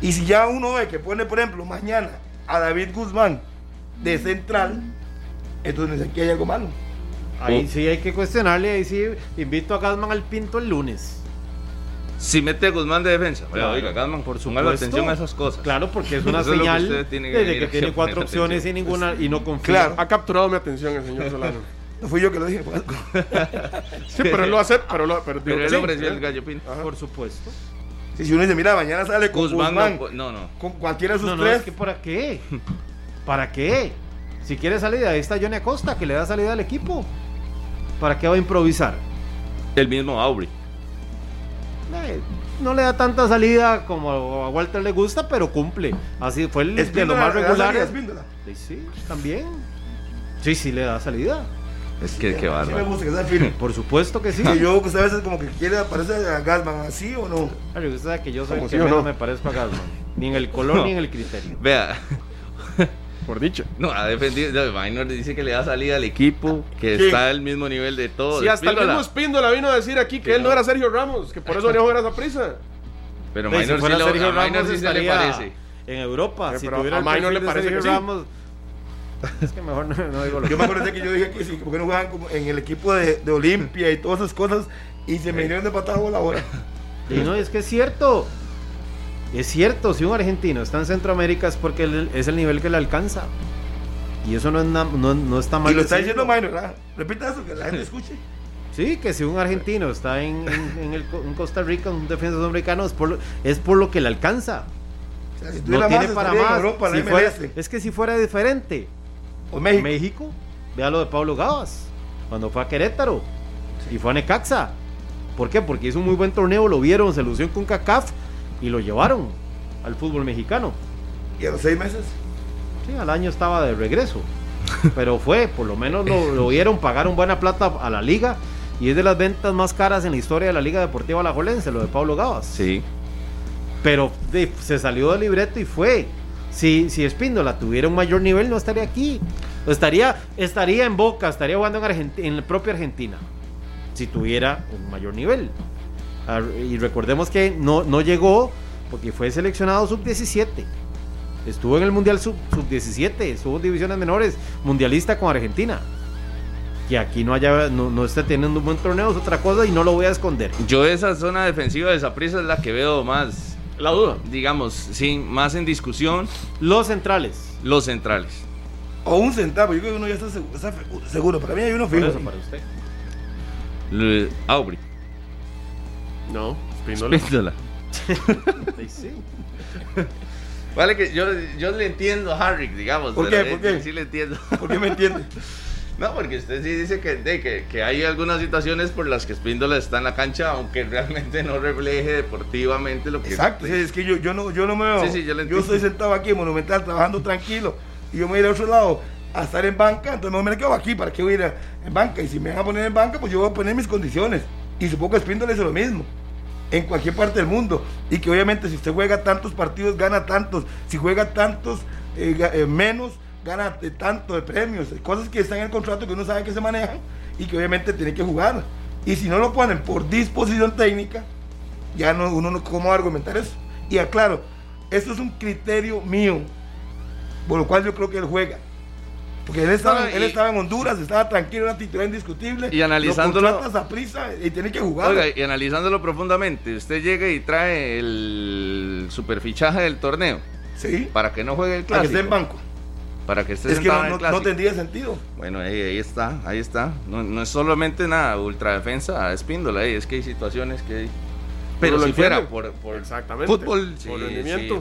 Y si ya uno ve que pone, por ejemplo, mañana a David Guzmán de central, entonces aquí hay algo malo. Ahí sí hay que cuestionarle, ahí sí invito a Guzmán al Pinto el lunes. Si mete a Guzmán de defensa. oiga, Guzmán, por su atención a esas cosas. Claro, porque es una señal de que, tiene cuatro opciones y ninguna y no confía. Claro, ha capturado mi atención el señor Solano. No fui yo que lo dije. sí, pero él lo hace, pero, lo, pero, pero él ofreció el gallo Por supuesto. Si, si uno dice, mira, mañana sale con Guzmán. Guzmán no, no, Con cualquiera de sus no, tres. es que ¿para qué? ¿Para qué? Si quiere salida, ahí está Johnny Acosta, que le da salida al equipo. ¿Para qué va a improvisar? El mismo Aubrey. Eh, no le da tanta salida como a Walter le gusta, pero cumple. Así fue el de lo más regular. Sí, sí, también. Sí, sí le da salida. Es que, qué bárbaro. Sí me gusta que sea firme. Por supuesto que sí. Que yo, que a veces como que quiere parecer a Gasman, ¿así o no? Claro, usted sabe que yo soy el que no? me parezco a Gasman. Ni en el color ni en el criterio. Vea. Por dicho. No, ha defendido. Minor dice que le da salida al equipo, que está al mismo nivel de todos. Sí, hasta el mismo Spíndola vino a decir aquí que él no era Sergio Ramos, que por eso venía a jugar a esa prisa. Pero Minor, si, si Sergio Ramos sí se le parece. En Europa, si tuviera a Minor le parece Sergio Ramos. Es que mejor no, no digo lo Yo me acuerdo que yo dije que sí, porque no jugaban como en el equipo de, de Olimpia y todas esas cosas y se me vinieron de patada la hora. Y no, es que es cierto. Es cierto, si un argentino está en Centroamérica es porque es el nivel que le alcanza. Y eso no, es no, no está mal. Y lo está diciendo Minor, ¿verdad? Repita eso, que la gente escuche. Sí, que si un argentino está en, en, el, en Costa Rica, un defensor americano, es por, es por lo que le alcanza. O sea, si no tiene para más. Europa, si fuera, es que si fuera diferente, o México. México, vea lo de Pablo Gavas, cuando fue a Querétaro y fue a Necaxa. ¿Por qué? Porque hizo un muy buen torneo, lo vieron, se lució con CACAF y lo llevaron al fútbol mexicano. ¿Y a los seis meses? Sí, al año estaba de regreso. Pero fue, por lo menos lo, lo vieron, pagaron buena plata a la liga y es de las ventas más caras en la historia de la Liga Deportiva Alajuelense, lo de Pablo Gavas. Sí. Pero se salió del libreto y fue. Si, si Espíndola tuviera un mayor nivel, no estaría aquí. Estaría, estaría en Boca, estaría jugando en, en la propia Argentina. Si tuviera un mayor nivel. Y recordemos que no, no llegó porque fue seleccionado sub-17. Estuvo en el Mundial sub-17, estuvo en divisiones menores, mundialista con Argentina. Que aquí no haya, no, no esté teniendo un buen torneo es otra cosa y no lo voy a esconder. Yo esa zona defensiva de esa prisa es la que veo más la duda. Digamos, sí, más en discusión. Los centrales. Los centrales. O un centavo, yo creo que uno ya está seguro. Para mí hay uno fijo. Eso para usted. Aubry. No, Spíndola. sí. Vale que yo, yo le entiendo a Harry, digamos. ¿Por qué? ¿Por qué? Sí le entiendo. ¿Por qué me entiende? No, porque usted sí dice que, que, que, hay algunas situaciones por las que Spíndola está en la cancha, aunque realmente no refleje deportivamente lo que Exacto, es que yo, yo, no, yo no me veo. Sí, sí, yo, yo estoy sentado aquí en Monumental trabajando tranquilo y yo me voy a otro lado a estar en banca, entonces no me quedo aquí, ¿para qué voy a ir en banca? Y si me van a poner en banca, pues yo voy a poner mis condiciones. Y supongo que Spíndola es lo mismo en cualquier parte del mundo. Y que obviamente si usted juega tantos partidos, gana tantos. Si juega tantos, eh, eh, menos gana tanto de premios, cosas que están en el contrato que uno sabe que se manejan y que obviamente tiene que jugar. Y si no lo ponen por disposición técnica, ya no, uno no cómo argumentar eso. Y aclaro, eso es un criterio mío, por lo cual yo creo que él juega. Porque él estaba, él estaba en Honduras, estaba tranquilo, era titular indiscutible. Y analizándolo. a prisa y tiene que jugar. Oiga, y analizándolo profundamente, usted llega y trae el superfichaje del torneo. Sí. Para que no juegue el clásico. Para que esté en banco para que esté es que no, tendría sentido. Bueno, ahí, está, ahí está. No, es solamente nada ultradefensa Espíndola, es que hay situaciones que... Pero si fuera por, Exactamente. fútbol, si,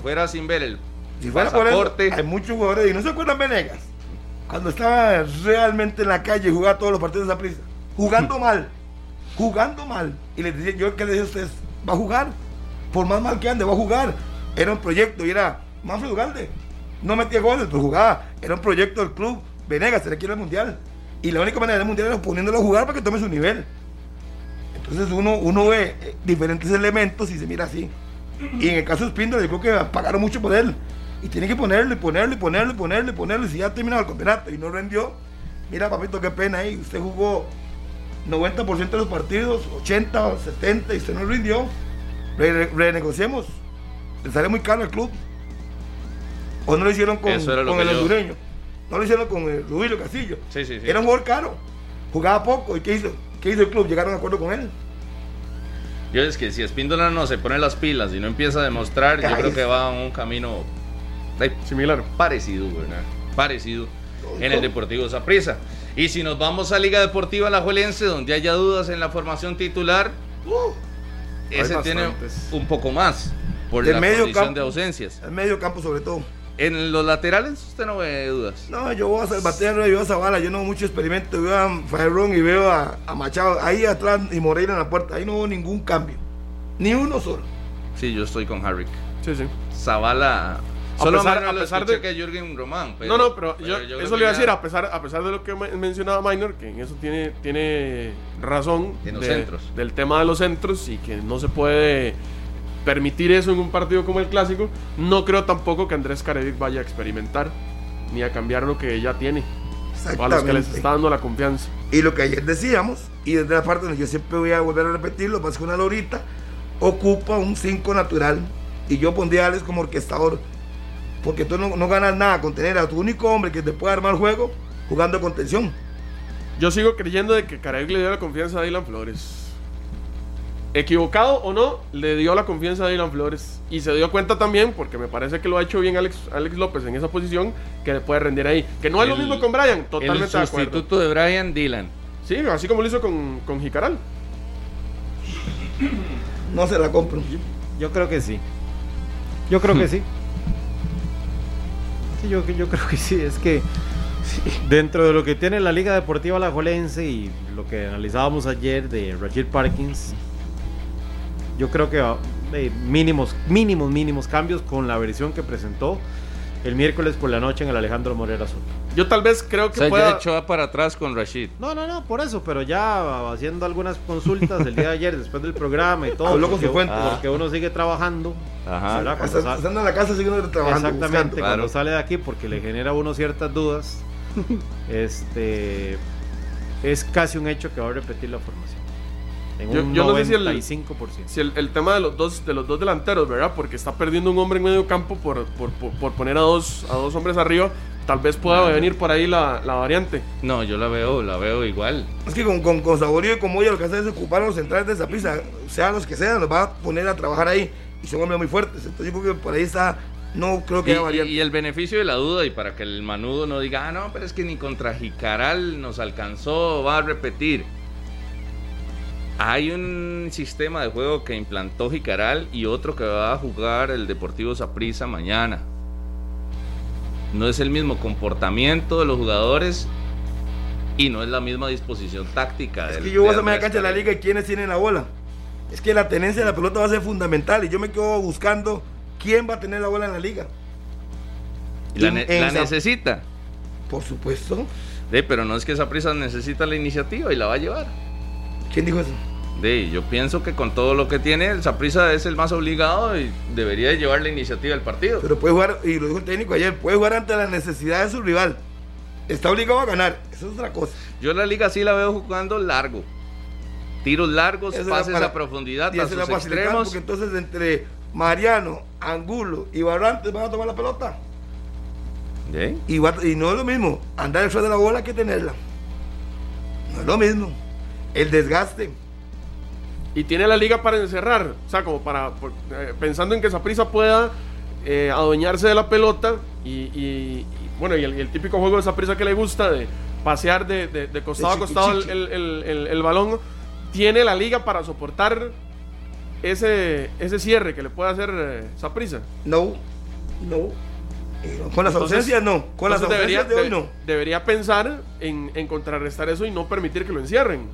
fuera sin ver el si fuera por hay muchos jugadores, y no se acuerdan Venegas, cuando estaba realmente en la calle jugaba todos los partidos de esa prisa, jugando mal, jugando mal. Y les decía, yo que le decía a ustedes, va a jugar, por más mal que ande, va a jugar. Era un proyecto y era Manfred Ugalde no metía goles, pero jugaba. Era un proyecto del club. Venegas se le quiere el mundial. Y la única manera del mundial era poniéndolo a jugar para que tome su nivel. Entonces uno, uno ve eh, diferentes elementos y se mira así. Y en el caso de Spindler, yo creo que pagaron mucho por él. Y tiene que ponerle, ponerle, ponerle, ponerle, ponerle. Si ya ha terminado el campeonato y no rendió, mira, papito, qué pena ahí. Usted jugó 90% de los partidos, 80 o 70 y usted no rindió. renegociemos. Le sale muy caro al club. ¿O no lo hicieron con, con el hondureño? No lo hicieron con el Rubilio Castillo. Sí, sí, sí. Era un jugador caro. Jugaba poco. ¿Y qué hizo? ¿Qué hizo el club? Llegaron a acuerdo con él. Yo es que si Espíndola no se pone las pilas y no empieza a demostrar, yo creo que va a un camino similar. Parecido, ¿verdad? Parecido en el Deportivo Zaprisa. Y si nos vamos a Liga Deportiva La Juelense, donde haya dudas en la formación titular, uh, ese tiene un poco más por la medio condición de ausencias. El medio campo sobre todo. En los laterales usted no ve dudas. No, yo voy a Salvatierra, yo veo a Zavala, yo no mucho experimento, veo a Ferrón y veo a, Machado ahí atrás y Moreira en la puerta, ahí no hubo ningún cambio, ni uno solo. Sí, yo estoy con Harry. Sí, sí. Zavala, A pesar, a pesar de que Jürgen Román. no, no, pero, yo, eso le iba a decir, a pesar, a pesar de lo que mencionaba Minor, que en eso tiene, tiene razón del tema de los centros y que no se puede permitir eso en un partido como el clásico, no creo tampoco que Andrés Carevic vaya a experimentar ni a cambiar lo que ella tiene. A los que les está dando la confianza. Y lo que ayer decíamos, y desde la parte donde yo siempre voy a volver a repetirlo, más que una lorita, ocupa un 5 natural. Y yo pondría a Alex como orquestador. Porque tú no, ganas nada con tener a tu único hombre que te puede armar el juego jugando con tensión. Yo sigo creyendo de que Carevic le dio la confianza a Dylan Flores equivocado o no, le dio la confianza a Dylan Flores. Y se dio cuenta también, porque me parece que lo ha hecho bien Alex, Alex López en esa posición, que le puede rendir ahí. Que no es lo mismo con Brian, totalmente el sustituto de, Brian, Dylan. Sí, así como lo hizo con, con Jicaral. No se la compro. Yo, creo que sí. Yo creo que sí. Sí, yo, yo creo que sí. Es que dentro de lo que tiene la Liga Deportiva La Jolense y lo que analizábamos ayer de Rachel Parkins, yo creo que eh, mínimos, mínimos, mínimos cambios con la versión que presentó el miércoles por la noche en el Alejandro Morera Soto. Yo tal vez creo que o sea, echó para atrás con Rashid. No, no, no, por eso, pero ya haciendo algunas consultas el día de ayer, después del programa y todo. porque, porque uno sigue trabajando. Ajá. Estando en la casa sigue uno trabajando. Exactamente, cuando sale de aquí porque le genera a uno ciertas dudas, este es casi un hecho que va a repetir la formación yo, no sé si el, si el, tema de los dos de los dos delanteros, ¿verdad? Porque está perdiendo un hombre en medio campo por, por, poner a dos, a dos hombres arriba. Tal vez pueda venir por ahí la, variante. No, yo la veo, la veo igual. Es que con, con, con Saborío y con Moya lo que hace es ocupar a los centrales de esa pista, sean los que sean, los va a poner a trabajar ahí. Y son hombres muy fuertes. Entonces yo creo que por ahí está no creo que y, haya variante. Y el beneficio de la duda, y para que el manudo no diga, ah, no, pero es que ni contra Jicaral nos alcanzó, va a repetir. Hay un sistema de juego que implantó Jicaral y otro que va a jugar el Deportivo Saprissa mañana. No es el mismo comportamiento de los jugadores y no es la misma disposición táctica. Es que yo voy a media cancha de la liga y quiénes tienen la bola. Es que la tenencia de la pelota va a ser fundamental y yo me quedo buscando quién va a tener la bola en la liga. ¿La, necesita? Por supuesto. pero no es que esa prisa necesita la iniciativa y la va a llevar. ¿Quién dijo eso? De, yo pienso que con todo lo que tiene, el Saprisa es el más obligado y debería llevar la iniciativa del partido. Pero puede jugar, y lo dijo el técnico ayer, puede jugar ante la necesidad de su rival. Está obligado a ganar, eso es otra cosa. Yo la liga sí la veo jugando largo. Tiros largos, pases a profundidad, y a sus extremos. Porque entonces entre Mariano, Angulo y Barrantes van a tomar la pelota. Y, y no es lo mismo andar detrás de la bola que tenerla. No es lo mismo. El desgaste y tiene la liga para encerrar, o sea, como para, eh, pensando en que esa prisa pueda eh, adueñarse de la pelota y, bueno, y el, típico juego de esa prisa que le gusta de pasear de, costado a costado el, balón, tiene la liga para soportar ese, ese cierre que le puede hacer eh, prisa. No, no. Con las ausencias no, con las ausencias debería, de hoy no. Debería pensar en, en contrarrestar eso y no permitir que lo encierren.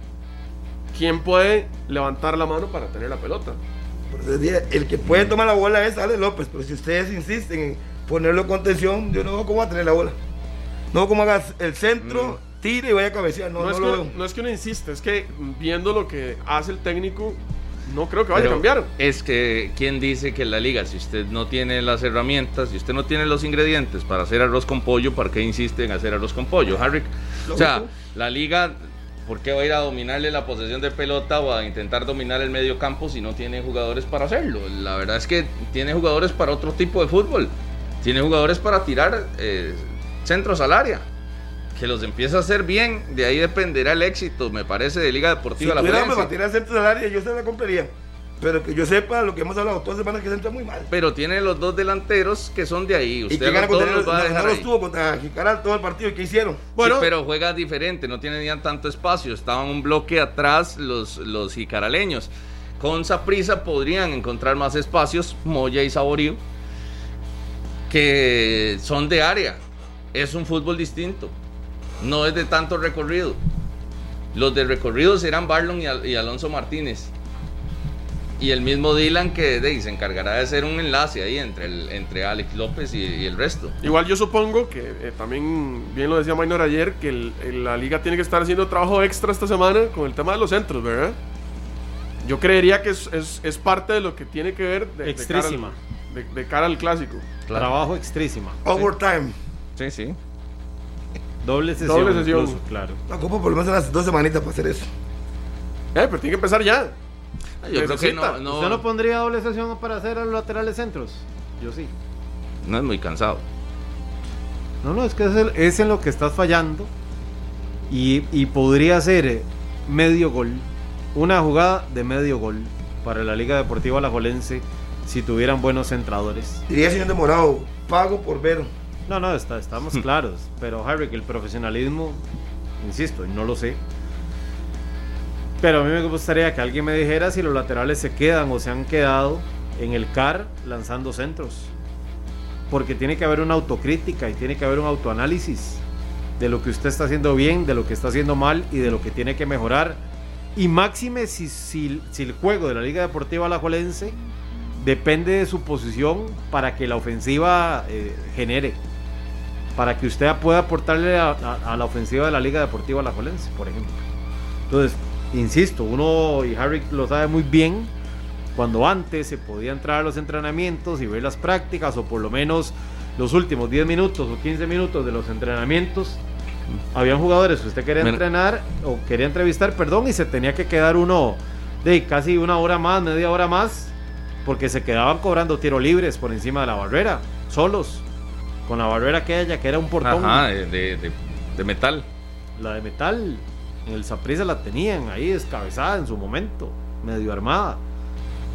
¿Quién puede levantar la mano para tener la pelota? El que puede tomar la bola es Ale López, pero si ustedes insisten en ponerlo en contención, yo no veo cómo va a tener la bola. No veo cómo hagas el centro, mm. tire y vaya a cabecear. No, no, es que, veo. no es que uno insiste, es que viendo lo que hace el técnico, no creo que vaya a cambiar. Es que, ¿quién dice que en la liga, si usted no tiene las herramientas, si usted no tiene los ingredientes para hacer arroz con pollo, ¿para qué insiste en hacer arroz con pollo, Harry? O sea, la liga ¿Por qué va a ir a dominarle la posesión de pelota o a intentar dominar el medio campo si no tiene jugadores para hacerlo? La verdad es que tiene jugadores para otro tipo de fútbol. Tiene jugadores para tirar eh, centros al área. Que los empiece a hacer bien, de ahí dependerá el éxito, me parece, de Liga Deportiva si La para tirar centros al área, yo se la compraría. Pero que yo sepa, lo que hemos hablado todas semanas que se entra muy mal. Pero tiene los dos delanteros que son de ahí. Usted ¿Y que gana contra los, va a no, los tuvo contra Jicaral todo el partido. ¿Y qué hicieron? Bueno, pero juega diferente, no tienen tanto espacio. Estaban un bloque atrás los, los jicaraleños. Con Saprisa podrían encontrar más espacios, Moya y Saborío, que son de área. Es un fútbol distinto. No es de tanto recorrido. Los de recorrido serán Barlon y Alonso Martínez Y el mismo Dylan que se encargará de hacer un enlace ahí entre, el, entre Alex López y, el resto. Igual yo supongo que eh, también, bien lo decía Maynor ayer, que la liga tiene que estar haciendo trabajo extra esta semana con el tema de los centros, ¿verdad? Yo creería que es, es, parte de lo que tiene que ver de, extrísima. De, cara al, clásico. Trabajo extrísima. Overtime. Sí, sí. Doble sesión. Doble sesión. claro. La Copa por lo menos unas dos semanitas para hacer eso. Eh, pero tiene que empezar ya. Yo creo que no, no, ¿Usted no pondría doble sesión para hacer a los laterales centros? Yo sí. No es muy cansado. No, no, es que es, en lo que estás fallando. Y, podría ser medio gol. Una jugada de medio gol para la Liga Deportiva Alajuelense si tuvieran buenos centradores. Diría señor Demorado, pago por ver. No, no, está, estamos claros. Pero Harry, que el profesionalismo, insisto, y no lo sé, pero a mí me gustaría que alguien me dijera si los laterales se quedan o se han quedado en el CAR lanzando centros. Porque tiene que haber una autocrítica y tiene que haber un autoanálisis de lo que usted está haciendo bien, de lo que está haciendo mal y de lo que tiene que mejorar. Y máxime si, el juego de la Liga Deportiva Alajuelense depende de su posición para que la ofensiva eh, genere. Para que usted pueda aportarle a, a, la ofensiva de la Liga Deportiva Alajuelense, por ejemplo. Entonces, insisto, uno y Harry lo sabe muy bien, cuando antes se podía entrar a los entrenamientos y ver las prácticas, o por lo menos los últimos 10 minutos o 15 minutos de los entrenamientos, habían jugadores que usted quería entrenar o quería entrevistar, perdón, y se tenía que quedar uno de casi una hora más, media hora más, porque se quedaban cobrando tiro libres por encima de la barrera, solos, con la barrera aquella que era un portón. de metal. La de metal. En el Saprissa la tenían ahí descabezada en su momento, medio armada.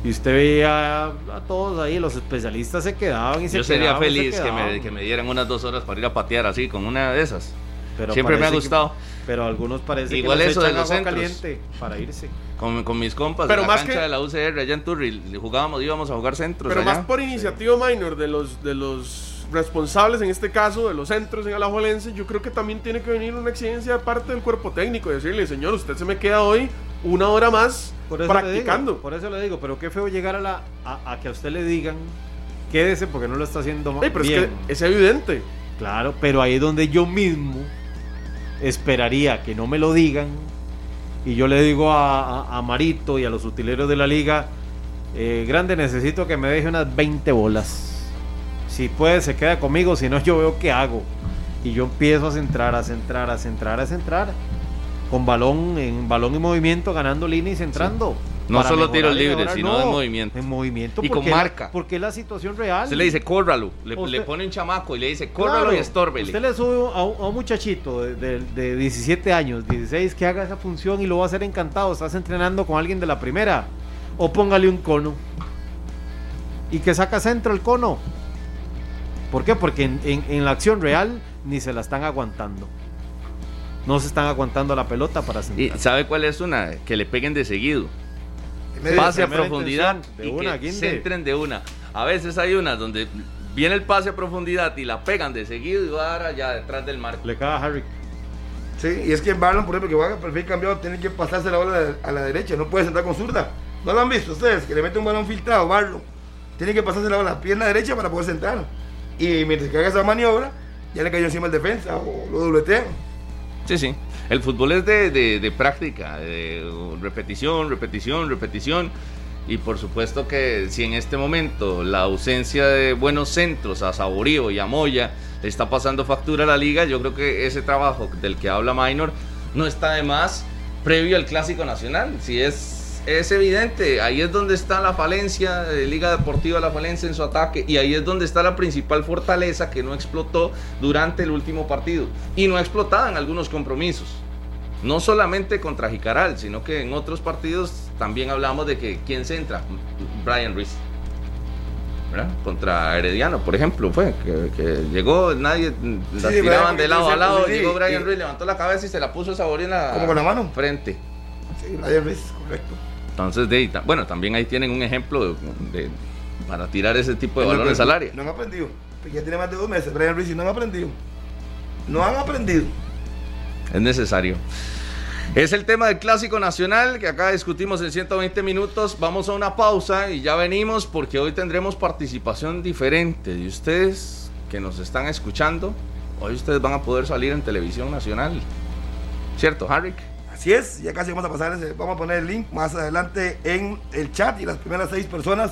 Y usted veía a, todos ahí, los especialistas se quedaban y se Yo sería feliz que me, que me, dieran unas dos horas para ir a patear así, con una de esas. Pero Siempre me ha gustado. pero algunos parece Igual que eso de los agua caliente para irse. Con, con mis compas pero la cancha de la UCR allá en Turri, jugábamos, íbamos a jugar centros. Pero más por iniciativa minor de los, de los responsables, en este caso, de los centros en Alajuelense, yo creo que también tiene que venir una exigencia de parte del cuerpo técnico, decirle, señor, usted se me queda hoy una hora más practicando. por eso le digo, pero qué feo llegar a, la, a, que a usted le digan, quédese porque no lo está haciendo mal. pero es que es evidente. Claro, pero ahí es donde yo mismo esperaría que no me lo digan y yo le digo a, Marito y a los utileros de la liga, eh, grande, necesito que me deje unas 20 bolas si puede, se queda conmigo, si no, yo veo qué hago. Y yo empiezo a centrar, a centrar, a centrar, a centrar. Con balón, en balón en movimiento, ganando línea y centrando. No solo tiros libres, sino en movimiento. En movimiento. Y con marca. porque es la situación real. Usted le dice, córralo. Le, pone un chamaco y le dice, córralo y estórbele. Usted le sube a un, muchachito de, de, 17 años, 16, que haga esa función y lo va a hacer encantado. Estás entrenando con alguien de la primera. O póngale un cono. Y que saca centro el cono. ¿Por qué? Porque en, la acción real ni se la están aguantando. No se están aguantando la pelota para sentar. ¿Y sabe cuál es una? Que le peguen de seguido. Pase a profundidad de y una, que centren de una. A veces hay unas donde viene el pase a profundidad y la pegan de seguido y va a dar allá detrás del marco. Le cae a Harry. Sí, y es que en Barlon, por ejemplo, que va a perfil cambiado, tiene que pasarse la bola a la derecha, no puede sentar con zurda. ¿No lo han visto ustedes? Que le mete un balón filtrado, Barlon. Tiene que pasarse la bola a la pierna derecha para poder sentar. Y mientras que haga esa maniobra, ya le cayó encima el defensa o lo dobletea. Sí, sí. El fútbol es de, de, práctica, de repetición, repetición, repetición. Y por supuesto que si en este momento la ausencia de buenos centros a Saborío y a Moya le está pasando factura a la liga, yo creo que ese trabajo del que habla Minor no está de más previo al Clásico Nacional. Si es es evidente, ahí es donde está la falencia de Liga Deportiva La Falencia en su ataque y ahí es donde está la principal fortaleza que no explotó durante el último partido y no explotaba en algunos compromisos. No solamente contra Jicaral, sino que en otros partidos también hablamos de que quién se entra, Brian Ruiz. Contra Herediano, por ejemplo, fue que, llegó, nadie la tiraban de lado a lado, llegó Brian Ruiz, levantó la cabeza y se la puso a en la, ¿Como con la mano? frente. Sí, Brian Ruiz, correcto. Entonces, de, bueno, también ahí tienen un ejemplo de, para tirar ese tipo de balones al área. No han aprendido. Ya tiene más de dos meses, Brian Ruiz, no han aprendido. No han aprendido. Es necesario. Es el tema del Clásico Nacional que acá discutimos en 120 minutos. Vamos a una pausa y ya venimos porque hoy tendremos participación diferente de ustedes que nos están escuchando. Hoy ustedes van a poder salir en televisión nacional. ¿Cierto, Harry? Así es, ya casi vamos a pasar, vamos a poner el link más adelante en el chat y las primeras seis personas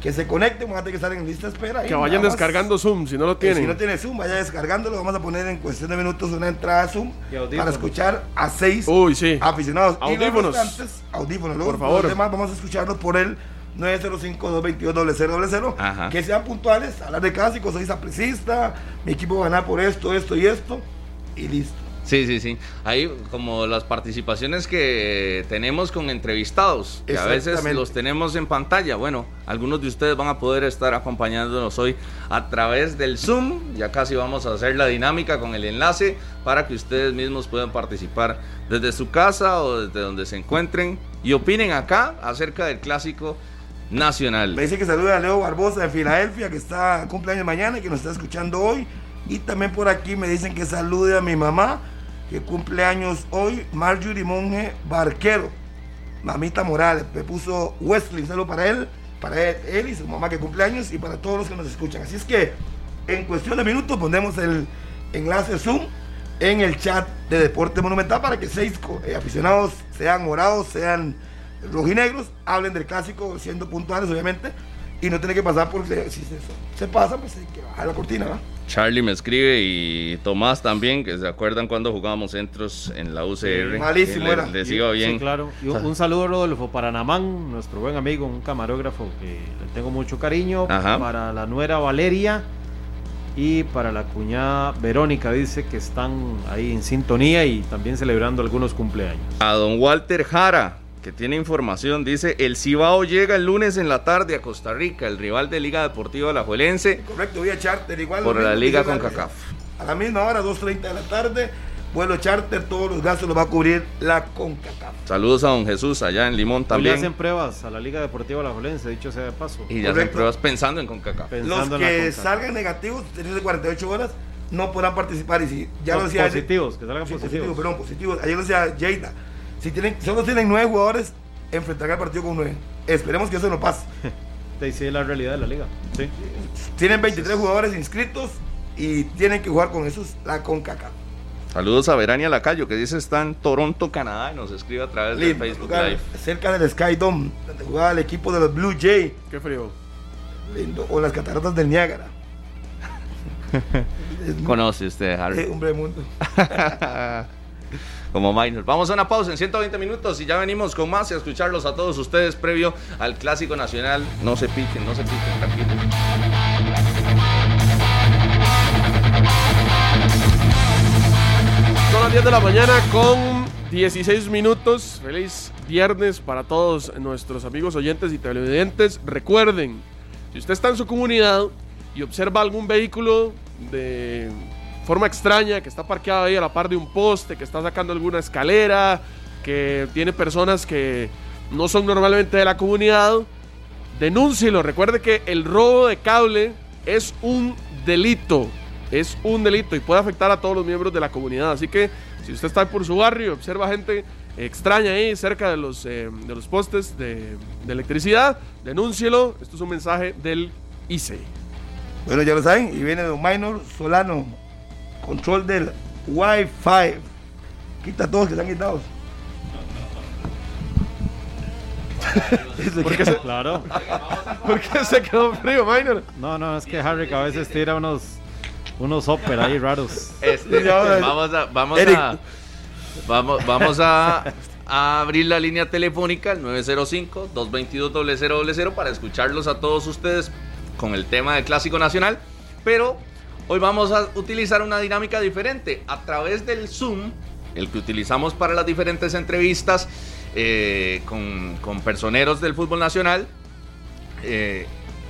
que se conecten, van a tener que estar en lista de espera. Que vayan descargando Zoom, si no lo tienen. Si no tiene Zoom, vaya descargándolo. Vamos a poner en cuestión de minutos una entrada a Zoom para escuchar a seis aficionados. Audífonos. Audífonos. por favor. Los demás vamos a escucharlos por el 905-222-0000. Que sean puntuales, hablar de clásicos, soy sapricista, mi equipo va a ganar por esto, esto y esto. Y listo. Sí, sí, sí. Hay como las participaciones que tenemos con entrevistados, que a veces los tenemos en pantalla. Bueno, algunos de ustedes van a poder estar acompañándonos hoy a través del Zoom. Ya casi vamos a hacer la dinámica con el enlace para que ustedes mismos puedan participar desde su casa o desde donde se encuentren y opinen acá acerca del clásico nacional. Me dice que saluda a Leo Barbosa de Filadelfia, que está cumpleaños mañana y que nos está escuchando hoy. Y también por aquí me dicen que salude a mi mamá, que cumple años hoy, Marjorie Monge Barquero. Mamita Morales, me puso Wesley, un saludo para él, para él, y su mamá que cumple años y para todos los que nos escuchan. Así es que en cuestión de minutos ponemos el enlace Zoom en el chat de Deporte Monumental para que seis eh, aficionados, sean morados, sean rojinegros, hablen del clásico siendo puntuales, obviamente, y no tiene que pasar por si se, pasa, pues hay que bajar la cortina, Charlie me escribe y Tomás también, que se acuerdan cuando jugábamos centros en la UCR. malísimo era. Les iba bien. Sí, claro. Y un, saludo a Rodolfo para Namán, nuestro buen amigo, un camarógrafo que le tengo mucho cariño. Para la nuera Valeria y para la cuñada Verónica, dice que están ahí en sintonía y también celebrando algunos cumpleaños. A don Walter Jara, que tiene información, dice, el Cibao llega el lunes en la tarde a Costa Rica, el rival de Liga Deportiva Alajuelense. Correcto, voy a charter igual. Por la Liga con CACAF. A la misma hora, 2.30 de la tarde, vuelo charter, todos los gastos los va a cubrir la CONCACAF. Saludos a don Jesús allá en Limón también. Y hacen pruebas a la Liga Deportiva Alajuelense, dicho sea de paso. Y ya hacen pruebas pensando en CONCACAF. los que salgan negativos, de 48 horas, no podrán participar. Y si ya lo decía... Positivos, que salgan positivos. positivos. Perdón, positivos. Ayer lo decía Jada si tienen, solo tienen nueve jugadores, enfrentarán el partido con nueve. Esperemos que eso no pase. Te dice la realidad de la liga. Sí. Tienen 23 jugadores inscritos y tienen que jugar con esos la CONCACAF. Saludos a Verania Lacayo, que dice está en Toronto, Canadá, y nos escribe a través de Facebook Live. Cerca del Sky Dome, donde jugaba el equipo de los Blue Jay. Qué frío. Lindo. O las cataratas del Niágara. Conoce usted, Harry. Eh, hombre mundo. como minor. Vamos a una pausa en 120 minutos y ya venimos con más y a escucharlos a todos ustedes previo al Clásico Nacional. No se piquen, no se piquen, tranquilos. Son las 10 de la mañana con 16 minutos. Feliz viernes para todos nuestros amigos oyentes y televidentes. Recuerden, si usted está en su comunidad y observa algún vehículo de forma extraña, que está parqueado ahí a la par de un poste, que está sacando alguna escalera, que tiene personas que no son normalmente de la comunidad, denúncielo. Recuerde que el robo de cable es un delito. Es un delito y puede afectar a todos los miembros de la comunidad. Así que si usted está por su barrio observa gente extraña ahí cerca de los, eh, de los postes de, de, electricidad, denúncielo. Esto es un mensaje del ICE. Bueno, ya lo saben, y viene Don Minor Solano control del Wi-Fi. Quita todos que están quitados. ¿Por qué se, claro. ¿Por qué se quedó frío, Minor? No, no, es que Harry a veces tira unos unos ópera ahí raros. Este, vamos a vamos a vamos, vamos a, a, abrir la línea telefónica al 905 222 0000 para escucharlos a todos ustedes con el tema del Clásico Nacional, pero Hoy vamos a utilizar una dinámica diferente. A través del Zoom, el que utilizamos para las diferentes entrevistas eh, con, personeros del fútbol nacional, eh,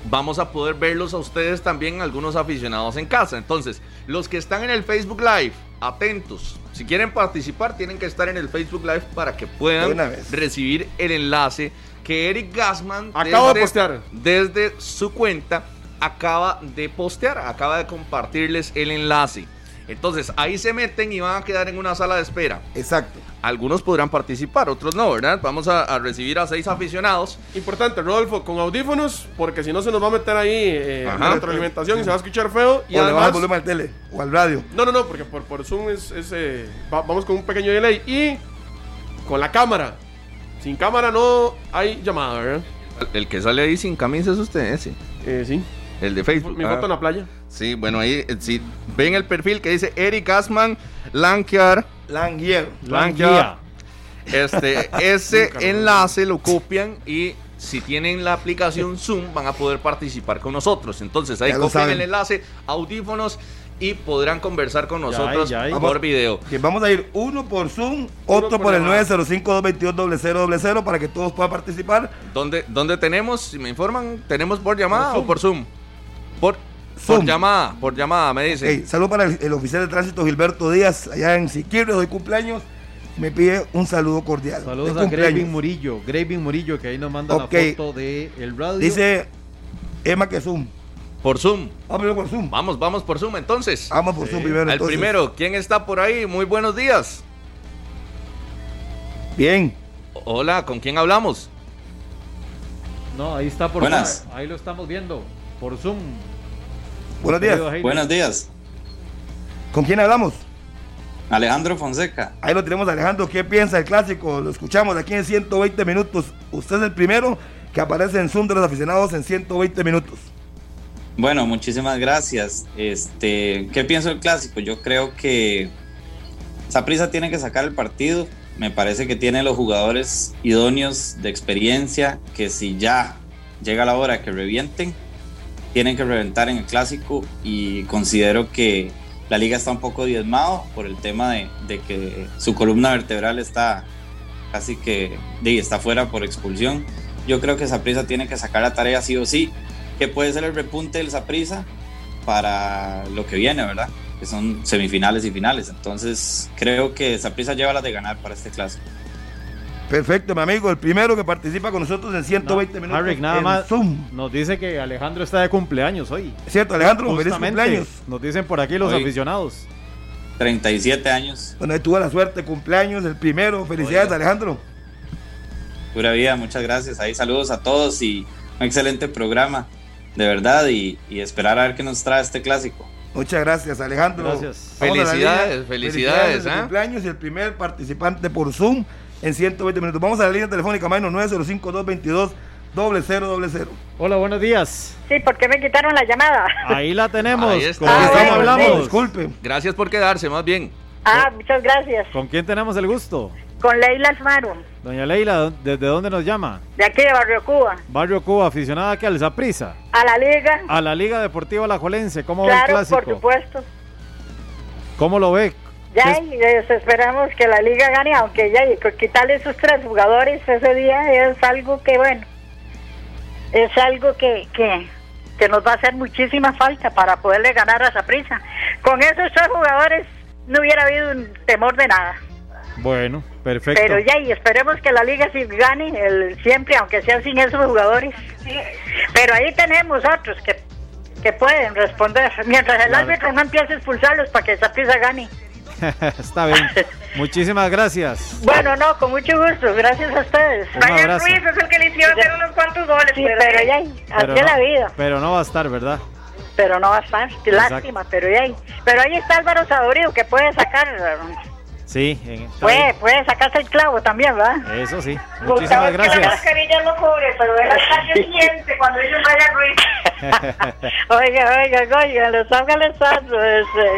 vamos a poder verlos a ustedes también, algunos aficionados en casa. Entonces, los que están en el Facebook Live, atentos. Si quieren participar, tienen que estar en el Facebook Live para que puedan recibir el enlace que Eric Gassman acaba de postear desde su cuenta acaba de postear, acaba de compartirles el enlace. Entonces ahí se meten y van a quedar en una sala de espera. Exacto. Algunos podrán participar, otros no, ¿verdad? Vamos a, recibir a seis aficionados. Importante, Rodolfo, con audífonos, porque si no se nos va a meter ahí eh, la retroalimentación y se va a escuchar feo. Y o además, le el volumen al tele o al radio. No, no, no, porque por, por Zoom es, eh, vamos con un pequeño delay. Y con la cámara. Sin cámara no hay llamada, ¿verdad? El que sale ahí sin camisa es usted, ese. Eh, sí. El de Facebook. Mi foto en la playa. Sí, bueno, ahí si ven el perfil que dice Eric Asman Lankiar. Langier. Lankiar. Este, ese enlace lo copian y si tienen la aplicación Zoom van a poder participar con nosotros. Entonces ahí copian el enlace, audífonos y podrán conversar con nosotros por video. Que vamos a ir uno por Zoom, otro por, el 905-222-0000 para que todos puedan participar. ¿Dónde, ¿Dónde tenemos? Si me informan, ¿tenemos por llamada o por Zoom? Por por llamada, por llamada, me dice. Okay, saludo para el, oficial de tránsito Gilberto Díaz, allá en Siquirre, hoy cumpleaños. Me pide un saludo cordial. Saludos a Graving Murillo, Graving Murillo, que ahí nos manda la foto de el radio. Dice Emma que Zoom. Por Zoom. Vamos por Zoom. Vamos, vamos por Zoom entonces. Vamos por Zoom primero. El primero, ¿quién está por ahí? Muy buenos días. Bien. Hola, ¿con quién hablamos? No, ahí está por Buenas. Ahí lo estamos viendo. Por Zoom. Buenos días. Buenos días. ¿Con quién hablamos? Alejandro Fonseca. Ahí lo tenemos, Alejandro. ¿Qué piensa del clásico? Lo escuchamos aquí en 120 minutos. Usted es el primero que aparece en Zoom de los aficionados en 120 minutos. Bueno, muchísimas gracias. Este, ¿qué pienso del clásico? Yo creo que Saprisa tiene que sacar el partido. Me parece que tiene los jugadores idóneos de experiencia que si ya llega la hora que revienten, tienen que reventar en el clásico y considero que la liga está un poco diezmado por el tema de, que su columna vertebral está casi que está fuera por expulsión. Yo creo que Saprisa tiene que sacar la tarea sí o sí, que puede ser el repunte del Saprisa para lo que viene, ¿verdad? Que son semifinales y finales. Entonces creo que Saprisa lleva las de ganar para este clásico. Perfecto, mi amigo. El primero que participa con nosotros en 120 minutos. nada más Zoom. Nos dice que Alejandro está de cumpleaños hoy. cierto, Alejandro, feliz cumpleaños. Nos dicen por aquí los aficionados. 37 años. Bueno, ahí tuvo la suerte, cumpleaños, el primero. Felicidades, Alejandro. Pura vida, muchas gracias. Ahí saludos a todos y un excelente programa, de verdad, y, esperar a ver qué nos trae este clásico. Muchas gracias, Alejandro. Gracias. Felicidades, felicidades. Felicidades, ¿eh? cumpleaños y el primer participante por Zoom en 120 minutos. Vamos a la línea telefónica, Maino 905-222. Doble cero, doble cero. Hola, buenos días. Sí, ¿por qué me quitaron la llamada? Ahí la tenemos. Ahí está. ¿Con quién hablamos? Disculpe. Gracias por quedarse, más bien. Ah, muchas gracias. ¿Con quién tenemos el gusto? Con Leila Alfaro. Doña Leila, ¿desde dónde nos llama? De aquí, de Barrio Cuba. Barrio Cuba, aficionada aquí al Zaprisa. A la Liga. A la Liga Deportiva Alajuelense. ¿Cómo ve el clásico? por supuesto. ¿Cómo lo ve? Ya, y esperamos que la liga gane, aunque ya y quitarle esos tres jugadores ese día es algo que, bueno, es algo que, que, que nos va a hacer muchísima falta para poderle ganar a esa prisa. Con esos tres jugadores no hubiera habido un temor de nada. Bueno, perfecto. Pero ya, y esperemos que la liga sí gane el, siempre, aunque sea sin esos jugadores. Pero ahí tenemos otros que, que pueden responder, mientras el árbitro no empiece a expulsarlos para que esa prisa gane. Está bien. Muchísimas gracias. Bueno, no, con mucho gusto. Gracias a ustedes. Brian Ruiz es el que le hicieron hacer unos cuantos goles. Sí, pero, ya, así la vida. Pero no va a estar, ¿verdad? Pero no va a estar. Qué lástima, pero ya. Pero ahí está Álvaro Sadorío que puede sacar. Sí, puede, puede sacarse el clavo también, ¿verdad? Eso sí. Muchísimas gracias. Que la mascarilla no cubre, pero él está siente cuando ellos vayan Ruiz. oiga, oiga, oiga, los ángeles santos. Este,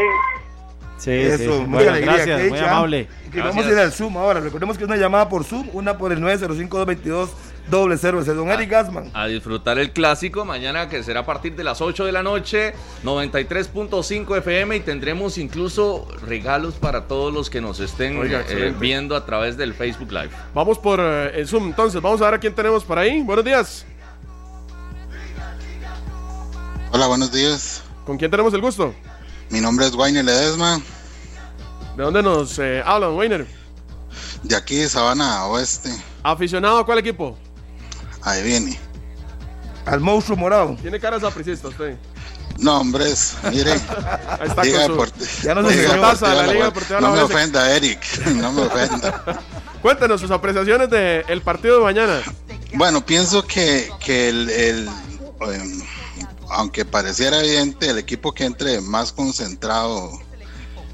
Sí, Eso, sí. Muy gracias, muy amable. vamos a ir al Zoom ahora. Recordemos que es una llamada por Zoom, una por el 905-222. Doble cero, ese don Eric Gasman. A disfrutar el clásico mañana que será a partir de las 8 de la noche, 93.5 FM y tendremos incluso regalos para todos los que nos estén eh, viendo a través del Facebook Live. Vamos por eh, el Zoom, entonces vamos a ver a quién tenemos por ahí. Buenos días. Hola, buenos días. ¿Con quién tenemos el gusto? Mi nombre es Wayner Ledesma. ¿De dónde nos eh, hablan, Wayner? De aquí, de Sabana Oeste. ¿Aficionado a cuál equipo? Ahí viene. Al monstruo morado. ¿Tiene cara sapricista usted? No, hombres, mire. Ahí está Liga con su, ya no se taza la Liga Deportiva No me ofenda, Eric. No me ofenda. Cuéntenos sus apreciaciones del partido de mañana. Bueno, pienso que, que el, el em, aunque pareciera evidente, el equipo que entre más concentrado,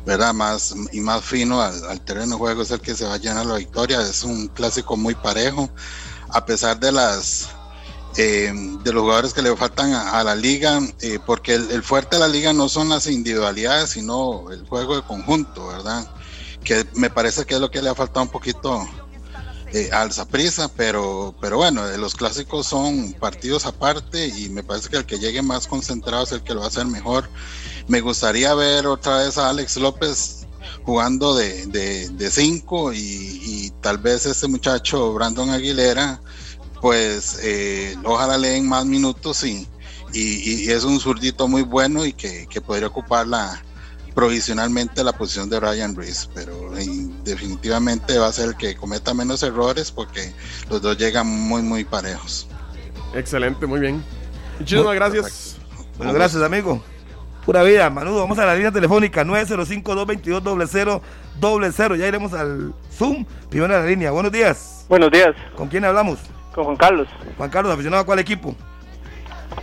¿verdad? Más y más fino al, terreno de juego es el que se va a llenar la victoria. Es un clásico muy parejo, a pesar de las eh, de los jugadores que le faltan a, la liga, eh, porque el, fuerte de la liga no son las individualidades, sino el juego de conjunto, ¿verdad? Que me parece que es lo que le ha faltado un poquito eh, alza prisa, pero, pero bueno, los clásicos son partidos aparte y me parece que el que llegue más concentrado es el que lo va a hacer mejor. Me gustaría ver otra vez a Alex López jugando de, de, cinco y, tal vez ese muchacho Brandon Aguilera, pues eh, ojalá le den más minutos y, y, es un zurdito muy bueno y que, que podría ocupar la, provisionalmente la posición de Ryan Reese, pero definitivamente va a ser el que cometa menos errores porque los dos llegan muy, muy parejos. Excelente, muy bien. Muchísimas gracias. Bueno, gracias, amigo. Pura vida, Manudo. Vamos a la línea telefónica 905-222-0000. Ya iremos al Zoom. Primero a la línea. Buenos días. Buenos días. ¿Con quién hablamos? Con Juan Carlos. Juan Carlos, aficionado a cuál equipo?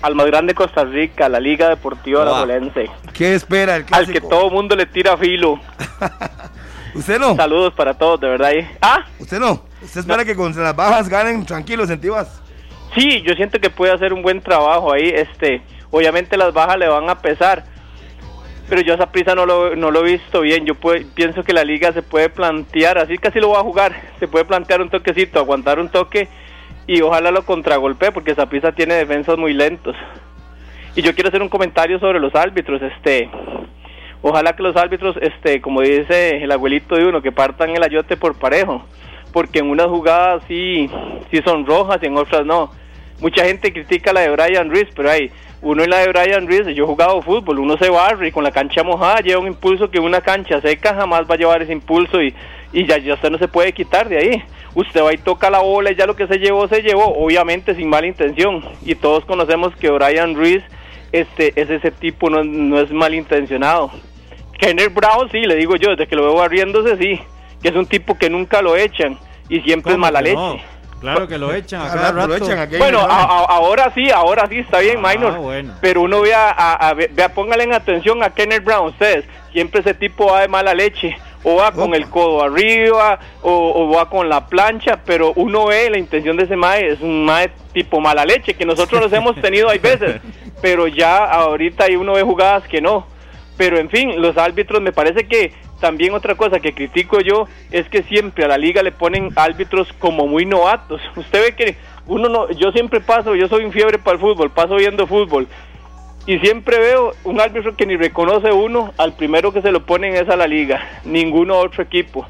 Al más grande Costa Rica, la Liga Deportiva Alajuelense. ¿Qué espera el clásico? Al que todo mundo le tira filo. ¿Usted no? Saludos para todos, de verdad. ¿Ah? ¿Usted no? ¿Usted espera que con las bajas ganen tranquilos en Tibas? Sí, yo siento que puede hacer un buen trabajo ahí. Este, obviamente las bajas le van a pesar, pero yo esa prisa no lo, no lo he visto bien. Yo pienso que la liga se puede plantear, así casi lo va a jugar, se puede plantear un toquecito, aguantar un toque y ojalá lo contragolpee porque Zapisa tiene defensas muy lentos. Y yo quiero hacer un comentario sobre los árbitros, este ojalá que los árbitros, este, como dice el abuelito de uno, que partan el ayote por parejo, porque en unas jugadas sí, sí son rojas y en otras no. Mucha gente critica la de Brian Reese, pero hay uno en la de Brian Reese, yo he jugado fútbol, uno se barre y con la cancha mojada lleva un impulso que una cancha seca jamás va a llevar ese impulso y, y ya, ya usted no se puede quitar de ahí usted va y toca la bola y ya lo que se llevó, se llevó, obviamente sin mala intención. Y todos conocemos que Brian Ruiz este, es ese tipo, no, no es malintencionado. Kenneth Brown, sí, le digo yo, desde que lo veo barriéndose, sí, que es un tipo que nunca lo echan y siempre es mala leche. Claro que lo echan bueno, ahora sí, ahora sí, está bien, ah, Minor. Pero uno vea, a, vea, póngale en atención a Kenneth Brown, ustedes. Siempre ese tipo va de mala leche o va con el codo arriba, o, va con la plancha, pero uno ve la intención de ese mae, es un mae tipo mala leche, que nosotros los hemos tenido hay veces, pero ya ahorita hay uno ve jugadas que no. Pero en fin, los árbitros me parece que también otra cosa que critico yo es que siempre a la liga le ponen árbitros como muy novatos. Usted ve que uno no, yo siempre paso, yo soy un fiebre para el fútbol, paso viendo fútbol y siempre veo un árbitro que ni reconoce uno, al primero que se lo ponen es a la liga, ninguno otro equipo.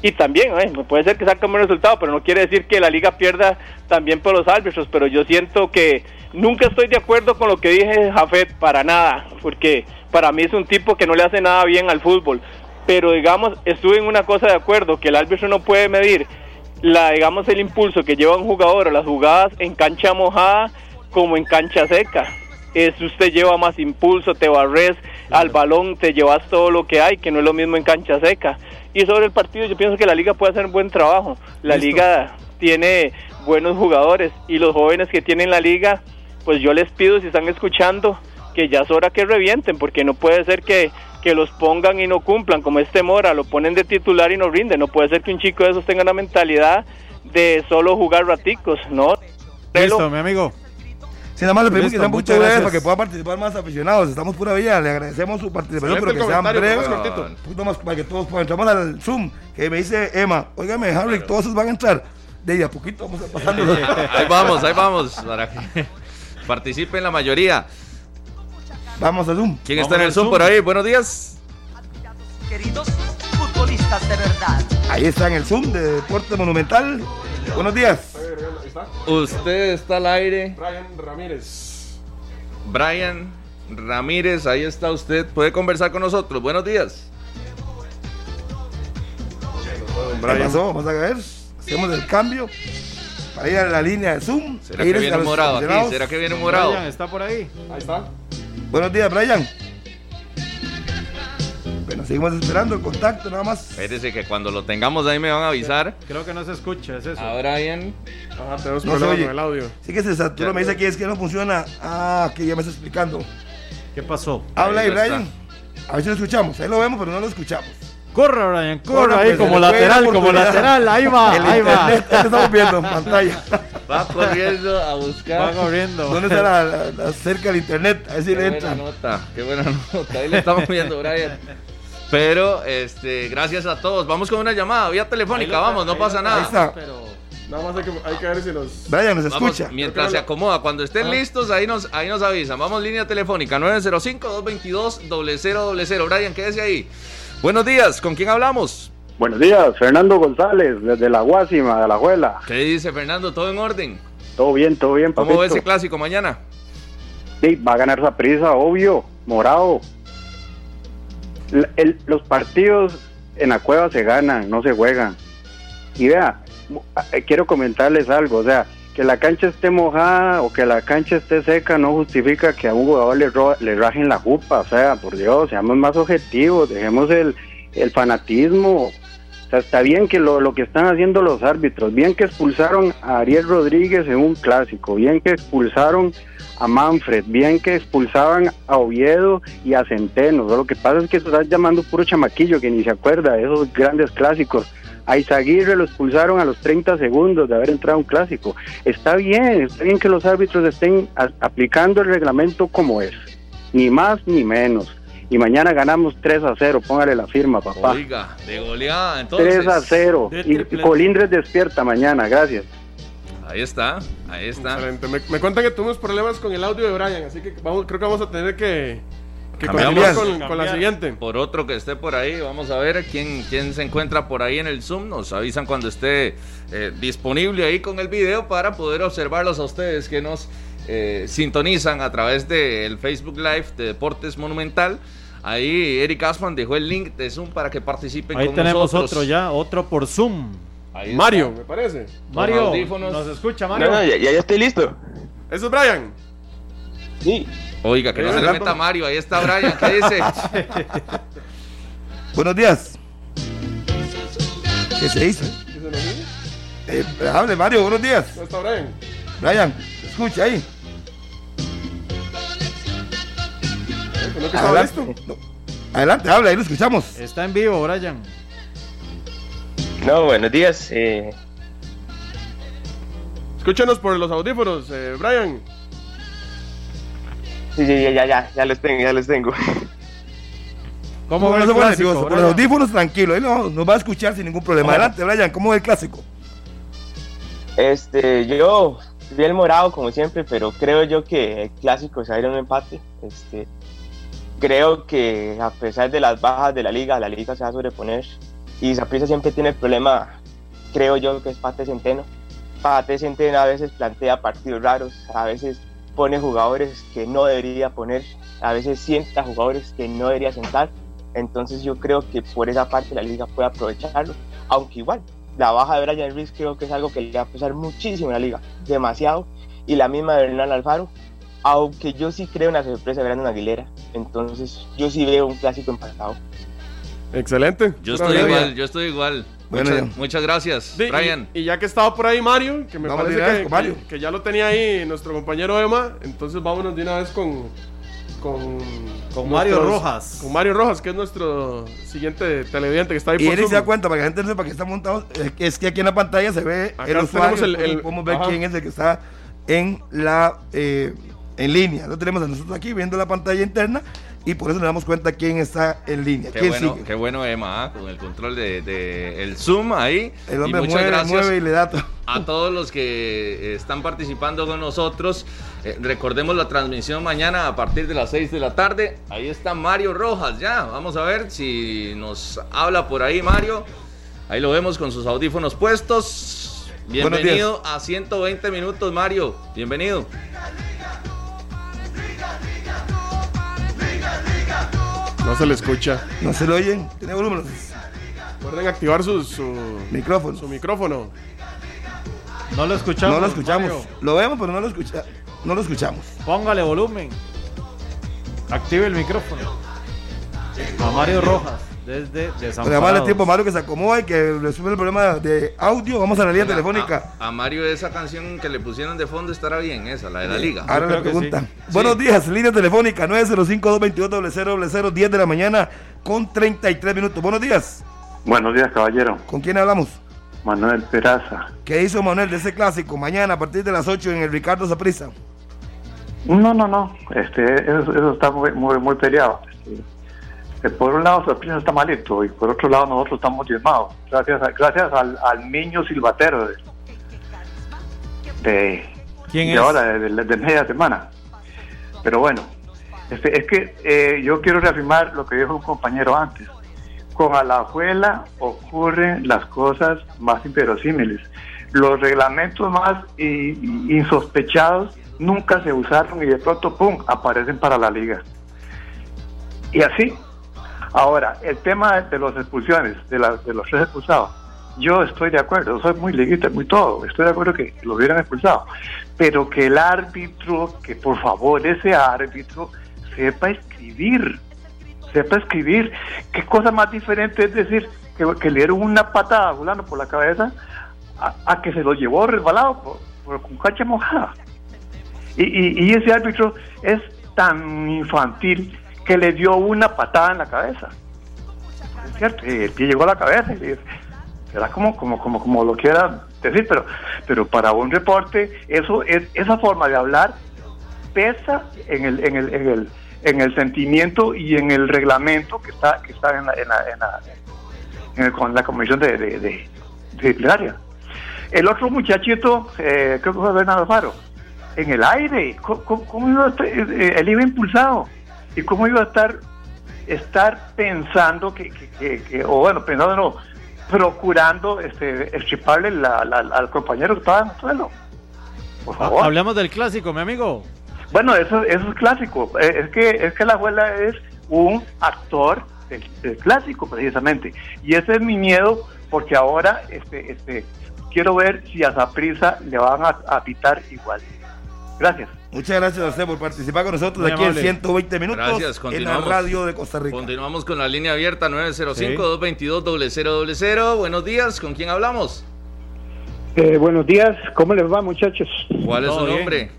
Y también, eh, puede ser que un buen resultado, pero no quiere decir que la liga pierda también por los árbitros, pero yo siento que nunca estoy de acuerdo con lo que dije Jafet, para nada, porque para mí es un tipo que no le hace nada bien al fútbol. Pero digamos, estuve en una cosa de acuerdo, que el árbitro no puede medir la, digamos, el impulso que lleva un jugador a las jugadas en cancha mojada como en cancha seca es usted lleva más impulso, te barres al balón, te llevas todo lo que hay, que no es lo mismo en cancha seca. Y sobre el partido yo pienso que la liga puede hacer un buen trabajo. La liga tiene buenos jugadores y los jóvenes que tienen la liga, pues yo les pido si están escuchando que ya es hora que revienten, porque no puede ser que, que los pongan y no cumplan, como este Mora, lo ponen de titular y no rinde. No puede ser que un chico de esos tenga una mentalidad de solo jugar raticos, ¿no? Listo, mi amigo. Si nada más le pedimos que sean muchas gracias para que puedan participar más aficionados. Estamos pura vida, le agradecemos su participación, pero que sean breves, un poquito más para que todos puedan. Entramos al Zoom, que me dice Emma, óigame, Harry, todos esos van a entrar. De ahí a poquito vamos a pasando. ahí vamos, ahí vamos, para que participen la mayoría. Vamos al Zoom. ¿Quién está en el Zoom, por ahí? Buenos días. Queridos futbolistas de verdad. Ahí está en el Zoom de Deporte Monumental. Buenos días. Usted está al aire. Brian Ramírez. Brian Ramírez, ahí está usted. Puede conversar con nosotros. Buenos días. ¿Qué pasó? Vamos a ver. Hacemos el cambio para ir a la línea de Zoom. ¿Será que viene morado aquí? ¿Será que viene morado? está por ahí. Ahí está. Buenos días, Brian. Seguimos esperando el contacto, nada más. Espérese que cuando lo tengamos ahí me van a avisar. Creo que no se escucha, es eso. Ahora bien. Ajá, tenemos no problemas con el audio. Sí que se saturó, me dice aquí es que no funciona. Ah, que ya me está explicando. ¿Qué pasó? Habla ahí, Brian. A ver si lo escuchamos. Ahí lo vemos, pero no lo escuchamos. Corre, Brian, corre, ahí pues, como lateral, como lateral, ahí va, ahí va. estamos viendo en pantalla. Va corriendo a buscar. Va corriendo. ¿Dónde está la, cerca del internet? A ver si le entra. Qué buena nota, qué buena nota. Ahí le estamos viendo, Brian. Pero, este, gracias a todos. Vamos con una llamada vía telefónica, vamos, no pasa nada. Ahí está. Nada más hay que, hay que ver si los. Brian, nos escucha. mientras se acomoda, cuando estén listos, ahí nos, ahí nos avisan. Vamos, línea telefónica 905-222-0000. Brian, quédese ahí. Buenos días, ¿con quién hablamos? Buenos días, Fernando González, desde la Guásima, de la Juela. ¿Qué dice Fernando? ¿Todo en orden? Todo bien, todo bien, papito. ¿Cómo ve ese clásico mañana? Sí, va a ganar esa prisa, obvio, morado. Los partidos en la cueva se ganan, no se juegan. Y vea, eh, quiero comentarles algo, o sea, que la cancha esté mojada o que la cancha esté seca no justifica que a un jugador le, le rajen la jupa, o sea, por Dios, seamos más objetivos, dejemos el, fanatismo. Está bien que lo, lo, que están haciendo los árbitros, bien que expulsaron a Ariel Rodríguez en un clásico, bien que expulsaron a Manfred, bien que expulsaban a Oviedo y a Centeno. Lo que pasa es que se está llamando puro chamaquillo que ni se acuerda de esos grandes clásicos. A Izaguirre lo expulsaron a los 30 segundos de haber entrado un clásico. Está bien, está bien que los árbitros estén aplicando el reglamento como es, ni más ni menos. Y mañana ganamos 3 a 0, póngale la firma, papá. Oiga, de goleada, entonces. 3 a 0. Y Colindres despierta mañana, gracias. Ahí está, ahí está. Me, me cuentan que tuvimos problemas con el audio de Brian, así que vamos, creo que vamos a tener que que con, la siguiente. Por otro que esté por ahí, vamos a ver quién, quién se encuentra por ahí en el Zoom. Nos avisan cuando esté eh, disponible ahí con el video para poder observarlos a ustedes que nos eh, sintonizan a través del Facebook Live de Deportes Monumental. Ahí Eric Asman dejó el link de Zoom para que participen ahí tenemos otro ya, otro por Zoom. Mario, me parece. Mario, nos escucha Mario. ya, ya estoy listo. ¿Eso es Brian? Sí. Oiga, que no se le meta Mario, ahí está Brian, ¿qué dice? Buenos días. ¿Qué se dice? Eh, hable Mario, buenos días. ¿Dónde está Brian? Brian, escucha ahí. Adelante, Adelante, habla, ahí lo escuchamos. Está en vivo, Brian. No, buenos días. Eh... Escúchanos por los audífonos, eh, Brian. Sí, sí, ya, ya, ya les tengo, ya les tengo. ¿Cómo el clásico? Por los audífonos, tranquilo, él no, nos va a escuchar sin ningún problema. Adelante, Brian, ¿cómo es el clásico? Este, yo vi el morado como siempre, pero creo yo que el clásico se va a ir a un empate. Este, creo que a pesar de las bajas de la liga, la liga se va a sobreponer. Y Zaprisa siempre tiene el problema, creo yo, que es Pate Centeno. Pate Centeno a veces plantea partidos raros, a veces pone jugadores que no debería poner, a veces sienta jugadores que no debería sentar. Entonces yo creo que por esa parte la liga puede aprovecharlo, aunque igual la baja de Brian Ruiz creo que es algo que le va a pesar muchísimo a la liga, demasiado, y la misma de Hernán Alfaro, aunque yo sí creo en la sorpresa de Brandon Aguilera, entonces yo sí veo un clásico empatado. Excelente. Yo estoy igual, yo estoy igual. muchas, gracias, Brian. Y, ya que estaba por ahí Mario, que me parece que, ya lo tenía ahí nuestro compañero Emma, entonces vámonos de una vez con con, con Mario Rojas. Con Mario Rojas, que es nuestro siguiente televidente que está ahí y por Y se da cuenta, para que la gente sepa que está montado, es que aquí en la pantalla se ve el usuario, el, podemos ver quién es el que está en la eh, en línea. Lo tenemos a nosotros aquí viendo la pantalla interna y por eso nos damos cuenta quién está en línea. Qué, bueno, qué bueno, Emma, ¿ah? con el control de, el Zoom ahí. El hombre muchas mueve, y le da a todos los que están participando con nosotros. Eh, recordemos la transmisión mañana a partir de las 6 de la tarde. Ahí está Mario Rojas, ya. Vamos a ver si nos habla por ahí, Mario. Ahí lo vemos con sus audífonos puestos. Bienvenido a 120 minutos, Mario. Bienvenido. No se le escucha. No se le oyen. Tiene volumen. Recuerden activar su, su, micrófono. Su micrófono. No lo escuchamos. No lo escuchamos. Lo vemos, pero no lo, escucha, no lo escuchamos. Póngale volumen. Active el micrófono. A Mario Rojas, desde Desamparados. tiempo a Mario que se acomoda y que resuelve el problema de audio. Vamos a la línea telefónica. A, Mario esa canción que le pusieron de fondo estará bien, esa, la de la liga. Ahora le preguntan. Buenos días, línea telefónica 905-222-00, 10 de la mañana con 33 minutos. Buenos días. Buenos días, caballero. ¿Con quién hablamos? Manuel Peraza. ¿Qué hizo Manuel de ese clásico mañana a partir de las 8 en el Ricardo Zaprisa? No, no, no. Este, eso, está muy, muy, muy peleado. Este, por un lado, Zaprisa está malito y por otro lado, nosotros estamos diezmados. Gracias, gracias al, niño silbatero de, ¿Quién de ahora, de, media semana. Pero bueno, este, es que eh, yo quiero reafirmar lo que dijo un compañero antes con Alajuela ocurren las cosas más inverosímiles. Los reglamentos más insospechados nunca se usaron y de pronto, ¡pum!, aparecen para la liga. Y así. Ahora, el tema de las expulsiones, de, de los tres expulsados, yo estoy de acuerdo, soy muy liguista, muy todo, estoy de acuerdo que lo hubieran expulsado, pero que el árbitro, que por favor ese árbitro sepa escribir, sepa escribir. ¿Qué cosa más diferente es decir que, le dieron una patada volando por la cabeza a, que se lo llevó resbalado por, con cancha mojada? Y, ese árbitro es tan infantil que le dio una patada en la cabeza. Es cierto, el pie llegó a la cabeza y será como, como, como, como lo quiera decir, pero, pero para un reporte, eso es, esa forma de hablar pesa en el, en el, en el en el sentimiento y en el reglamento que está que está en la, en la, en con la comisión de, de, disciplinaria. El otro muchachito, eh, creo que fue Bernardo Faro, en el aire, ¿cómo, iba a estar? Eh, eh, él iba impulsado y cómo iba a estar estar pensando que, que, o bueno, pensando no, procurando este, estriparle al compañero que estaba en el suelo. Por favor. Hablemos del clásico, mi amigo. Bueno, eso, eso es clásico. Eh, es que, es que la abuela es un actor del, clásico, precisamente. Y ese es mi miedo, porque ahora este, este, quiero ver si a Zaprisa le van a, a pitar igual. Gracias. Muchas gracias a usted por participar con nosotros aquí en 120 minutos gracias, en la radio de Costa Rica. Continuamos con la línea abierta 905-222-0000. Buenos días, ¿con quién hablamos? Eh, buenos días, ¿cómo les va muchachos? ¿Cuál es su nombre?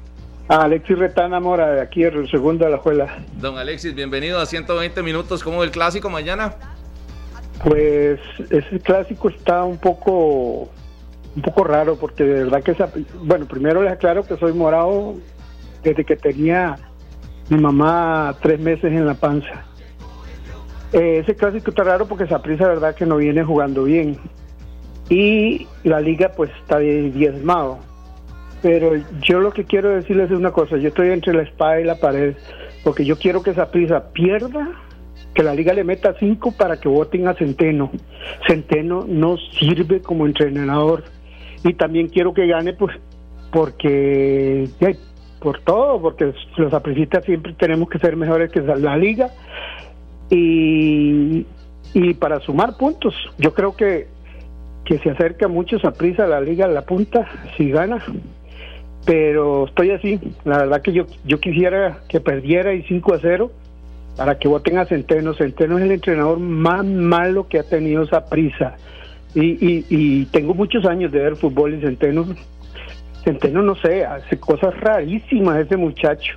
Alexis Retana Mora, de aquí, el segundo de la escuela. Don Alexis, bienvenido a 120 minutos. ¿Cómo el clásico mañana? Pues ese clásico está un poco un poco raro porque de verdad que bueno primero les aclaro que soy morado desde que tenía mi mamá tres meses en la panza eh, ese clásico está raro porque esa prisa verdad que no viene jugando bien y la liga pues está diezmado pero yo lo que quiero decirles es una cosa, yo estoy entre la espada y la pared, porque yo quiero que esa prisa pierda, que la liga le meta cinco para que voten a Centeno. Centeno no sirve como entrenador. Y también quiero que gane, pues, porque, por todo, porque los apricistas siempre tenemos que ser mejores que la liga. Y, y para sumar puntos, yo creo que que se acerca mucho a prisa a la liga a la punta si gana pero estoy así. La verdad que yo, yo quisiera que perdiera y 5 a 0 para que voten a Centeno. Centeno es el entrenador más malo que ha tenido esa prisa. Y, y, tengo muchos años de ver fútbol y Centeno, Centeno no sé, hace cosas rarísimas ese muchacho.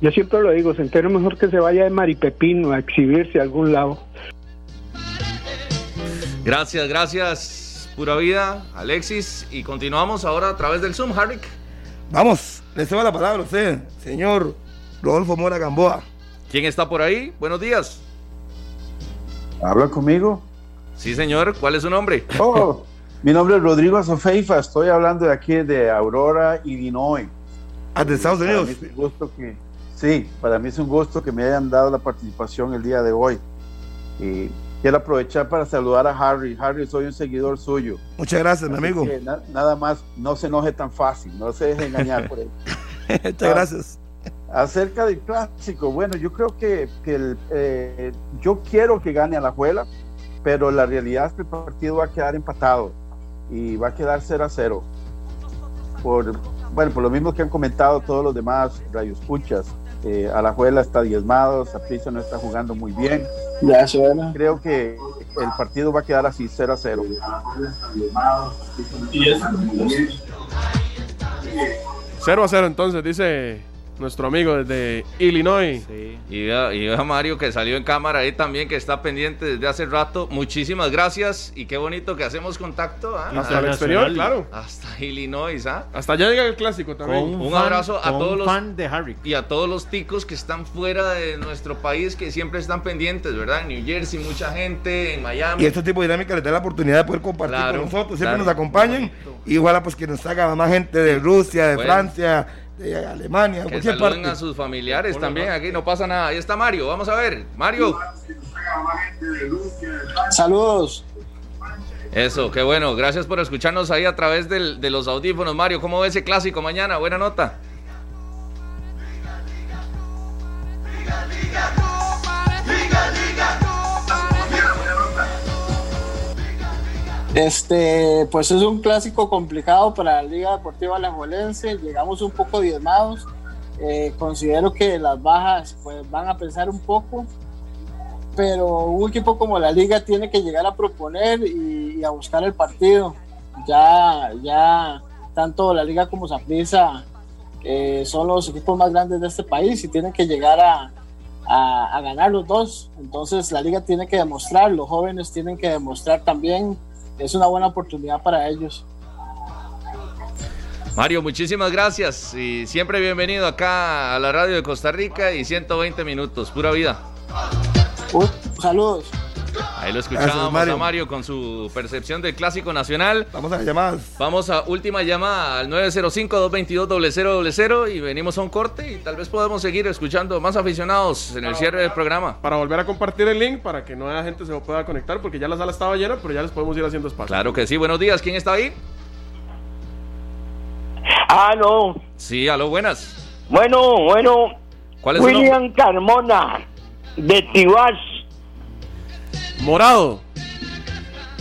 Yo siempre lo digo, Centeno mejor que se vaya de Maripepino a exhibirse a algún lado. Gracias, gracias, pura vida, Alexis. Y continuamos ahora a través del Zoom, Harrick. Vamos, le cedo la palabra a usted, señor Rodolfo Mora Gamboa. ¿Quién está por ahí? Buenos días. ¿Habla conmigo? Sí, señor. ¿Cuál es su nombre? Oh, mi nombre es Rodrigo Azofeifa. Estoy hablando de aquí de Aurora, Illinois. Ah, de Estados Unidos. gusto que, sí, para mí es un gusto que me hayan dado la participación el día de hoy. Y quiero aprovechar para saludar a Harry. Harry, soy un seguidor suyo. Muchas gracias, mi amigo. nada más, no se enoje tan fácil, no se deje engañar por él. Muchas gracias. Acerca del clásico, bueno, yo creo que, el, eh, yo quiero que gane a la Juela, pero la realidad es que el partido va a quedar empatado y va a quedar 0 a 0. Por bueno, por lo mismo que han comentado todos los demás radioescuchas, eh, Alajuela está diezmado, Saprissa no está jugando muy bien. Ya suena. Creo que el partido va a quedar así 0 a 0. 0 a 0 entonces, dice nuestro amigo desde Illinois. Y, vea, Mario que salió en cámara ahí también, que está pendiente desde hace rato. Muchísimas gracias y qué bonito que hacemos contacto. ¿ah? Hasta el exterior, claro. Hasta Illinois. ¿ah? Hasta allá llega el clásico también. un, abrazo a todos los fan de Harry. y a todos los ticos que están fuera de nuestro país, que siempre están pendientes, ¿verdad? En New Jersey, mucha gente, en Miami. Y este tipo de dinámica les da la oportunidad de poder compartir con nosotros. Siempre nos acompañan. Y ojalá pues que nos haga más gente de Rusia, de Francia de Alemania, que saluden a sus familiares también, aquí no pasa nada. Ahí está Mario, vamos a ver. Mario. Saludos. Eso, qué bueno. Gracias por escucharnos ahí a través de los audífonos. Mario, ¿cómo ve ese clásico mañana? Buena nota. Este, pues es un clásico complicado para la Liga Deportiva Alajuelense. Llegamos un poco diezmados. Eh, considero que las bajas pues, van a pensar un poco, pero un equipo como la Liga tiene que llegar a proponer y, a buscar el partido. Ya, ya tanto la Liga como Saprissa eh, son los equipos más grandes de este país y tienen que llegar a, a, a ganar los dos. Entonces la Liga tiene que demostrar, los jóvenes tienen que demostrar también es una buena oportunidad para ellos. Mario, muchísimas gracias y siempre bienvenido acá a la radio de Costa Rica y 120 minutos, pura vida. saludos. Ahí lo escuchamos a Mario con su percepción del clásico nacional. Vamos a las llamadas. Vamos a última llamada al 905-222-0000 y venimos a un corte y tal vez podamos seguir escuchando más aficionados en el cierre del programa. Para volver a compartir el link para que nueva gente se pueda conectar porque ya la sala estaba llena, pero ya les podemos ir haciendo espacio. Claro que sí. Buenos días. ¿Quién está ahí? Aló. Sí, aló, buenas. Bueno, bueno. ¿Cuál es William Carmona, de Tibás. Morado.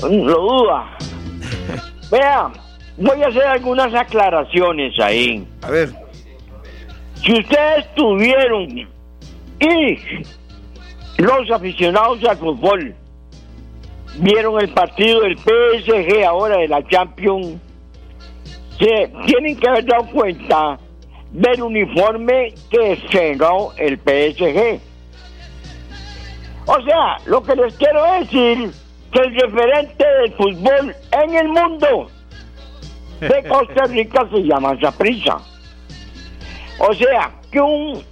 Lo duda. Vea, voy a hacer algunas aclaraciones ahí. A ver. Si ustedes tuvieron y los aficionados al fútbol vieron el partido del PSG ahora de la Champions, se tienen que haber dado cuenta del uniforme que estrenó el PSG. O sea, lo que les quiero decir que el referente del fútbol en el mundo de Costa Rica se llama Zaprisa. O sea, que un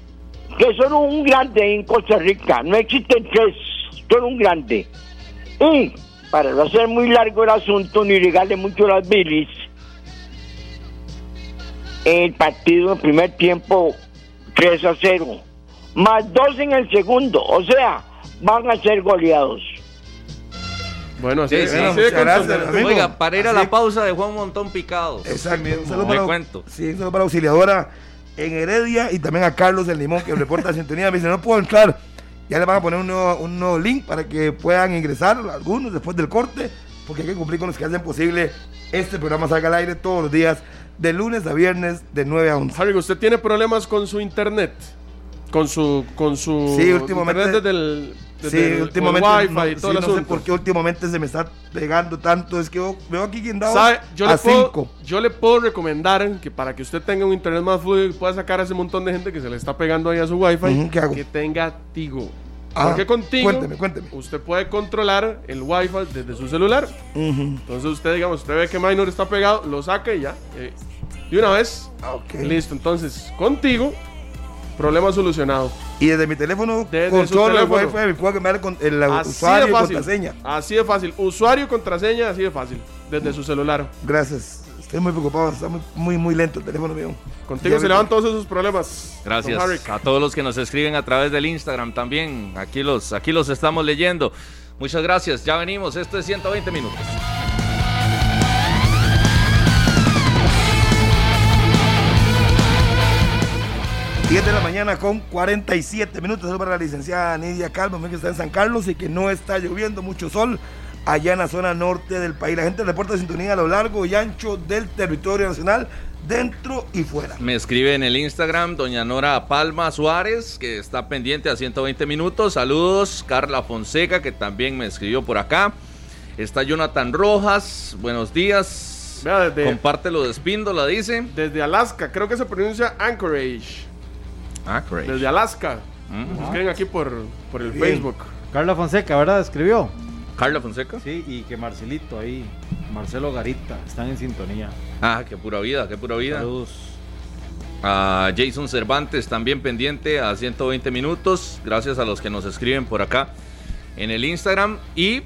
que son un grande en Costa Rica, no existen tres, son un grande. Y para no hacer muy largo el asunto ni regarle mucho las bilis, el partido en primer tiempo 3 a 0, más 2 en el segundo, o sea, van a ser goleados. Bueno, así, sí, Oiga, para ir a la pausa de Juan Montón Picado. Exacto. Un saludo para, cuento. Sí, un saludo para Auxiliadora en Heredia y también a Carlos del Limón que reporta la sintonía. Me dice, no puedo entrar. Ya le van a poner un nuevo, un nuevo link para que puedan ingresar algunos después del corte, porque hay que cumplir con los que hacen posible este programa salga al aire todos los días, de lunes a viernes, de 9 a 11. Harry, ¿usted tiene problemas con su internet? Con su, con su sí, últimamente, desde el, sí, últimamente wifi y todo no sé por qué últimamente se me está pegando tanto. Es que veo aquí quien da yo a 5. Yo le puedo recomendar que para que usted tenga un internet más fluido y pueda sacar a ese montón de gente que se le está pegando ahí a su wifi, que tenga Tigo. Ah, porque contigo cuénteme, cuénteme. usted puede controlar el wifi desde su celular. Entonces usted, digamos, usted ve que Minor está pegado, lo saca y ya. Eh, y una vez, listo. Entonces, contigo Problema solucionado. Y desde mi teléfono desde el wifi me puedo cambiar el usuario y contraseña. Así de fácil. Usuario y contraseña, así de fácil. Desde su celular. Gracias. Estoy muy preocupado. Está muy, muy, lento el teléfono mío. Contigo se le van todos esos problemas. Gracias a todos los que nos escriben a través del Instagram también. Aquí los, aquí los estamos leyendo. Muchas gracias. Ya venimos. Esto es 120 minutos. 10 de la mañana con 47 minutos. para la licenciada Nidia Calvo, que está en San Carlos y que no está lloviendo, mucho sol. allá en la zona norte del país. La gente reporta sintonía a lo largo y ancho del territorio nacional, dentro y fuera. Me escribe en el Instagram doña Nora Palma Suárez, que está pendiente a 120 minutos. Saludos. Carla Fonseca, que también me escribió por acá. Está Jonathan Rojas, buenos días. Vea, desde, Compártelo de Espíndola, dice. Desde Alaska, creo que se pronuncia Anchorage. Anchorage. Desde Alaska. Uh aquí por, por el Facebook. Carla Fonseca, ¿verdad? Escribió. Carla Fonseca. Sí, y que Marcelito ahí, Marcelo Garita, están en sintonía. Ah, qué pura vida, qué pura vida. Saludos. A Jason Cervantes también pendiente a 120 minutos. Gracias a los que nos escriben por acá en el Instagram. Y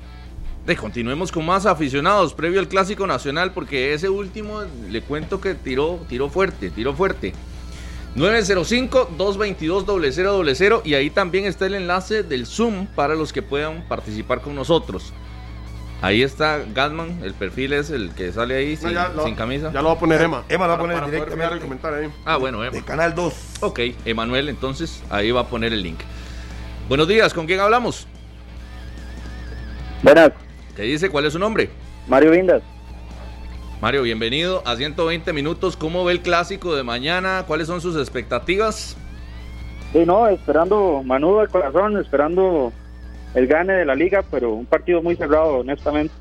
de, continuemos con más aficionados previo al Clásico Nacional porque ese último le cuento que tiró, tiró fuerte, tiró fuerte. 905-222-0000 y ahí también está el enlace del Zoom para los que puedan participar con nosotros. Ahí está Gatman, el perfil es el que sale ahí sin, camisa. Ya lo va a poner Emma. Emma lo va a poner directamente. El comentario ahí. Ah, bueno, Emma. De Canal 2. Ok, Emanuel, entonces ahí va a poner el link. Buenos días, ¿con quién hablamos? Buenas. ¿Qué dice? ¿Cuál es su nombre? Mario Vindas. Mario, bienvenido a 120 minutos. ¿Cómo ve el clásico de mañana? ¿Cuáles son sus expectativas? Sí, no, esperando manudo al corazón, esperando el gane de la liga, pero un partido muy cerrado, honestamente.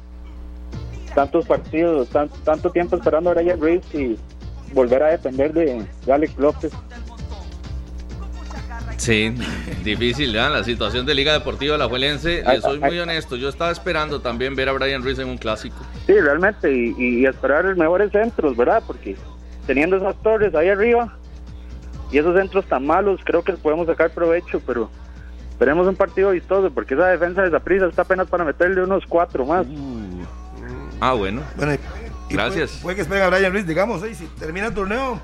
Tantos partidos, tanto tiempo esperando a Ryan Reeves y volver a depender de, de Alex López. Sí, difícil, ¿ya? La situación de Liga Deportiva La Juelense, le soy muy honesto, yo estaba esperando también ver a Brian Ruiz en un clásico. Sí, realmente, y, y esperar los mejores centros, ¿verdad? Porque teniendo esas torres ahí arriba y esos centros tan malos, creo que podemos sacar provecho, pero esperemos un partido vistoso, porque esa defensa de Zaprisa está apenas para meterle unos cuatro más. Uh. Ah, bueno. Bueno, Gracias. Puede, que esperen a Brian Ruiz, digamos, ¿eh? si termina el torneo,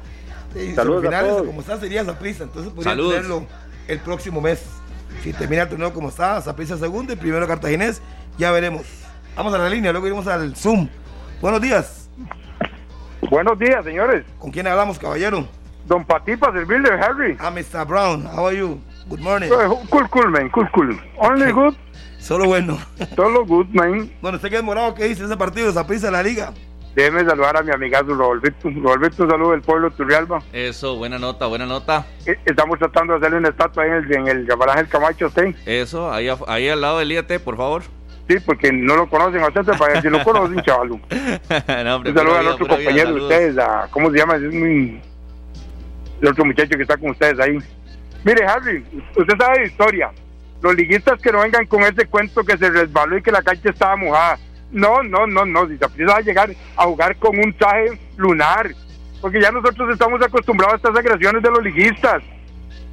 y Saludos finales, como está, sería Zaprisa, entonces podría tenerlo el próximo mes. Si termina el torneo como está, Zaprisa segundo y primero Cartaginés, ya veremos. Vamos a la línea, luego iremos al Zoom. Buenos días. Buenos días, señores. ¿Con quién hablamos, caballero? Don Pati para servirle, Harry. Ah, Mr. Brown, how are you? Good morning. cool, cool, man, cool, cool. Only good. Solo bueno. Solo good, man. Bueno, usted que es morado, ¿qué dice ese partido? Zaprisa en la liga. Déjeme saludar a mi amigazo Rodolfito. Rodolfito, un saludo del pueblo de Turrialba. Eso, buena nota, buena nota. Eh, estamos tratando de hacerle una estatua en el, en el del Camacho, ¿sí? Eso, ahí, ahí al lado del IAT, por favor. Sí, porque no lo conocen, ustedes para si lo conocen, chaval. no, un saludo al otro compañero de ustedes, a, ¿cómo se llama? Es muy... El otro muchacho que está con ustedes ahí. Mire, Harry, usted sabe de historia. Los liguistas que no vengan con ese cuento que se resbaló y que la cancha estaba mojada no, no, no, no. Si se va a llegar a jugar con un traje lunar, porque ya nosotros estamos acostumbrados a estas agresiones de los liguistas.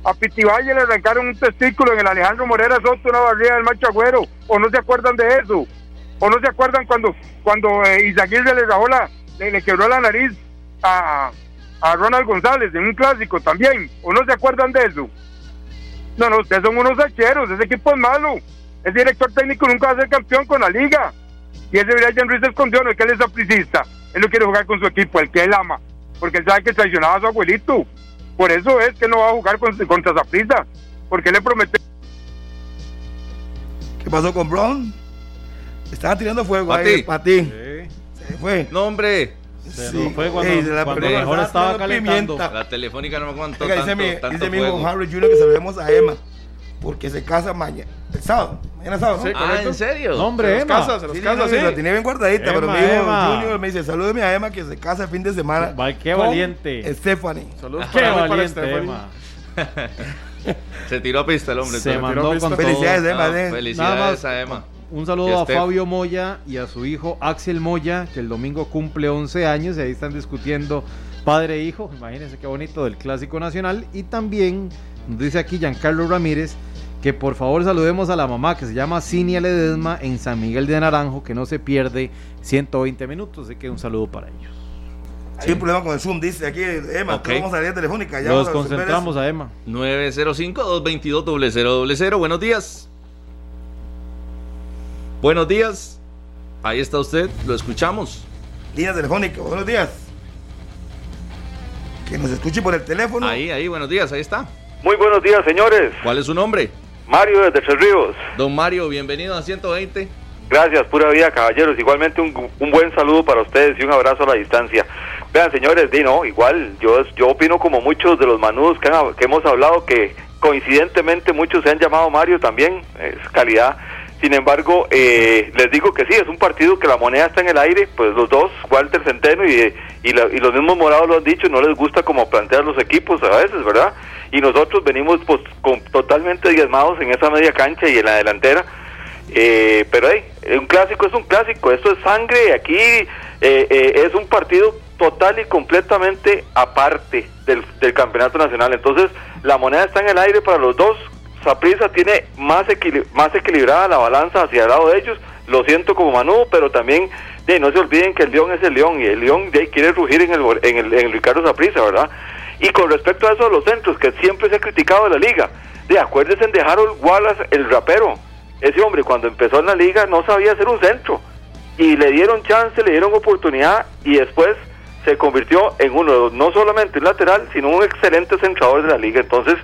A Pitivalle le arrancaron un testículo en el Alejandro Morera Soto, una barriga del macho agüero. ¿O no se acuerdan de eso? ¿O no se acuerdan cuando, cuando eh, le rajó la, le, quebró la nariz a, a Ronald González en un clásico también? ¿O no se acuerdan de eso? No, no, ustedes son unos hacheros, ese equipo es malo. El director técnico nunca va a ser campeón con la liga. Y ese Brian Ruiz se escondió, no es que él es apricista. Él no quiere jugar con su equipo, el que él ama. Porque él sabe que traicionaba a su abuelito. Por eso es que no va a jugar con, contra Zaprisa. Porque él le prometió. ¿Qué pasó con Brown? Estaba tirando fuego ahí para ti. Se fue. No, hombre. Se sí. fue cuando, la cuando mejor estaba calentando. La telefónica no me aguantó Oiga, tanto, dice tanto mi, dice mi fuego. hijo Harry Jr. que saludemos a Emma porque se casa mañana, el sábado, mañana sábado, ¿no? Sí, ah, ¿en serio? No, hombre, se los Emma. casa, se los Sí, casa, sí. La tenía bien guardadita, Emma, pero mi hijo Emma. Junior me dice, salúdeme a Emma que se casa el fin de semana. Va, qué con valiente. Stephanie. Saludos Qué para, para valiente, Stephanie. Emma. Se tiró a pista el hombre. Se mandó con todo. Felicidades, Emma. No, eh. Felicidades a Emma. Un saludo a. Fabio Moya y a su hijo Axel Moya, que el domingo cumple 11 años y ahí están discutiendo padre e hijo. Imagínense qué bonito del Clásico Nacional. Y también nos dice aquí Giancarlo Ramírez que por favor saludemos a la mamá que se llama Cinia Ledesma en San Miguel de Naranjo, que no se pierde 120 minutos. Así que un saludo para ellos. Hay un problema con el Zoom, dice aquí Emma. Vamos a la línea telefónica. Ya Los vamos a concentramos a Emma. 905-222-0000. Buenos días. Buenos días. Ahí está usted, lo escuchamos. Línea telefónica, buenos días. Que nos escuche por el teléfono. Ahí, ahí, buenos días, ahí está. Muy buenos días, señores. ¿Cuál es su nombre? Mario desde Tres Ríos. Don Mario, bienvenido a 120. Gracias, pura vida, caballeros. Igualmente un, buen saludo para ustedes y un abrazo a la distancia. Vean, señores, di no, igual yo yo opino como muchos de los manudos que, que hemos hablado que coincidentemente muchos se han llamado Mario también, es calidad. Sin embargo, eh, les digo que sí, es un partido que la moneda está en el aire, pues los dos, Walter Centeno y, y, los mismos morados lo han dicho, no les gusta como plantear los equipos a veces, ¿verdad? Y nosotros venimos pues con, totalmente diezmados en esa media cancha y en la delantera. Eh, pero hey, un clásico es un clásico, esto es sangre, aquí eh, eh, es un partido total y completamente aparte del, del campeonato nacional. Entonces, la moneda está en el aire para los dos, Saprisa tiene más, más equilibrada la balanza hacia el lado de ellos. Lo siento como Manu, pero también de, no se olviden que el León es el León y el León de, quiere rugir en el, en el, en el Ricardo Saprisa, ¿verdad? Y con respecto a eso de los centros, que siempre se ha criticado de la liga, de acuérdense de Harold Wallace, el rapero. Ese hombre cuando empezó en la liga no sabía hacer un centro. Y le dieron chance, le dieron oportunidad y después se convirtió en uno, no solamente un lateral, sino un excelente centrador de la liga. Entonces,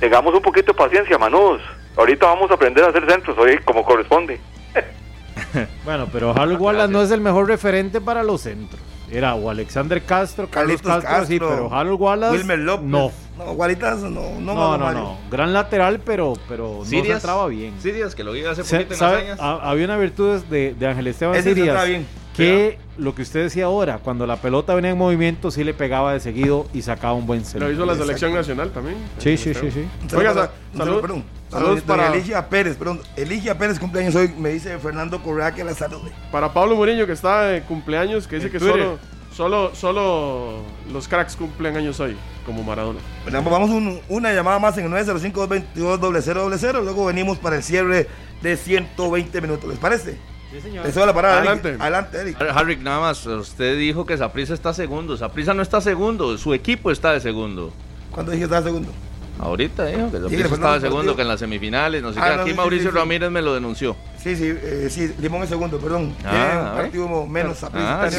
tengamos un poquito de paciencia, manudos. Ahorita vamos a aprender a hacer centros, hoy como corresponde. bueno, pero Harold Wallace no es el mejor referente para los centros. Era o Alexander Castro, Carlos Castro, sí, pero Harold Wallace Wilmer López. no. No, Guaritas no, no, no, no, no, Gran lateral, pero, pero no se entraba bien. Sirias, que lo vi hace poquito en Había una virtud de, de Ángel Esteban Sirias. bien que lo que usted decía ahora, cuando la pelota venía en movimiento, sí le pegaba de seguido y sacaba un buen centro. Lo hizo la selección nacional también. Sí, sí, sí, sí. Oiga, salud, perdón, saludos para Eligia Pérez, perdón, Eligia Pérez cumpleaños hoy, me dice Fernando Correa que la salude. Para Pablo Muriño que está de cumpleaños, que dice que solo, solo, solo los cracks cumplen años hoy, como Maradona. Bueno, pues vamos una llamada más en el 905-222-0000, luego venimos para el cierre de 120 minutos, ¿les parece? Sí, señor. la parada. Adelante. Adelante, Eric. Harry, nada más, usted dijo que Saprisa está segundo. Saprisa no está segundo, su equipo está de segundo. ¿Cuándo dije que estaba segundo? Ahorita dijo que Saprisa estaba de segundo, que en las semifinales, no sé qué. Ah, Aquí Mauricio Ramírez me lo denunció. Sí, sí, eh, sí, Limón es segundo, perdón. Ah, un partido menos ah, si,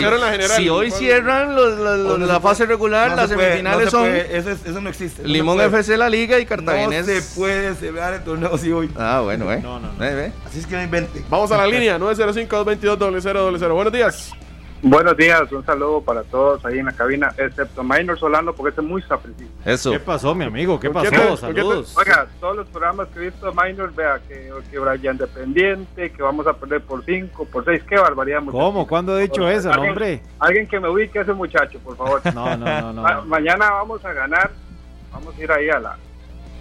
si, hoy cierran los, la fase regular, las semifinales son. eso, eso, no existe. Limón FC la Liga y Cartaginés. No se puede celebrar el torneo así hoy. Ah, bueno, eh. No, no, no. Así es que no invente. Vamos a la línea 905-222-0000. Buenos días. Buenos días, un saludo para todos ahí en la cabina, excepto Minor Solano, porque este es muy sapricito. Eso. ¿Qué pasó, mi amigo? ¿Qué pasó? Saludos. Oiga, todos los programas que he visto Minor, vea que, que Brian Independiente, que vamos a perder por 5, por 6, qué barbaridad. ¿Cómo? ¿Cuándo he dicho eso, hombre? Alguien que me ubique a ese muchacho, por favor. no, no, no, no. mañana vamos a ganar, vamos a ir ahí a la,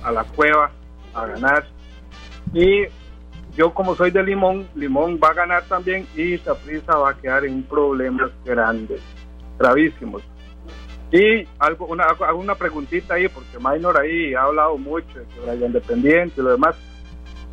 a la cueva a ganar. Y yo como soy de Limón, Limón va a ganar también y Saprissa va a quedar en problemas grandes, gravísimos. Y algo, una, hago una preguntita ahí, porque Minor ahí ha hablado mucho de Brian Independiente y lo demás.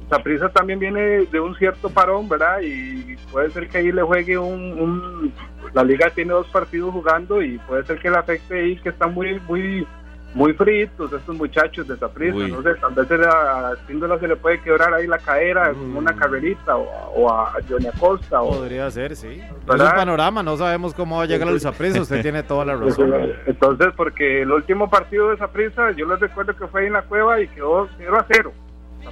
Saprissa también viene de un cierto parón, ¿verdad? Y puede ser que ahí le juegue un, un, La liga tiene dos partidos jugando y puede ser que le afecte ahí, que está muy, muy muy fritos estos muchachos de Saprissa, no sé, tal vez a Espíndola se le puede quebrar ahí la cadera mm. una carrerita o, a Johnny Acosta. Podría ser, sí. Es un panorama, no sabemos cómo va a llegar el Saprissa, usted tiene toda la razón. Entonces, porque el último partido de Saprissa, yo les recuerdo que fue ahí en la cueva y quedó 0 a 0.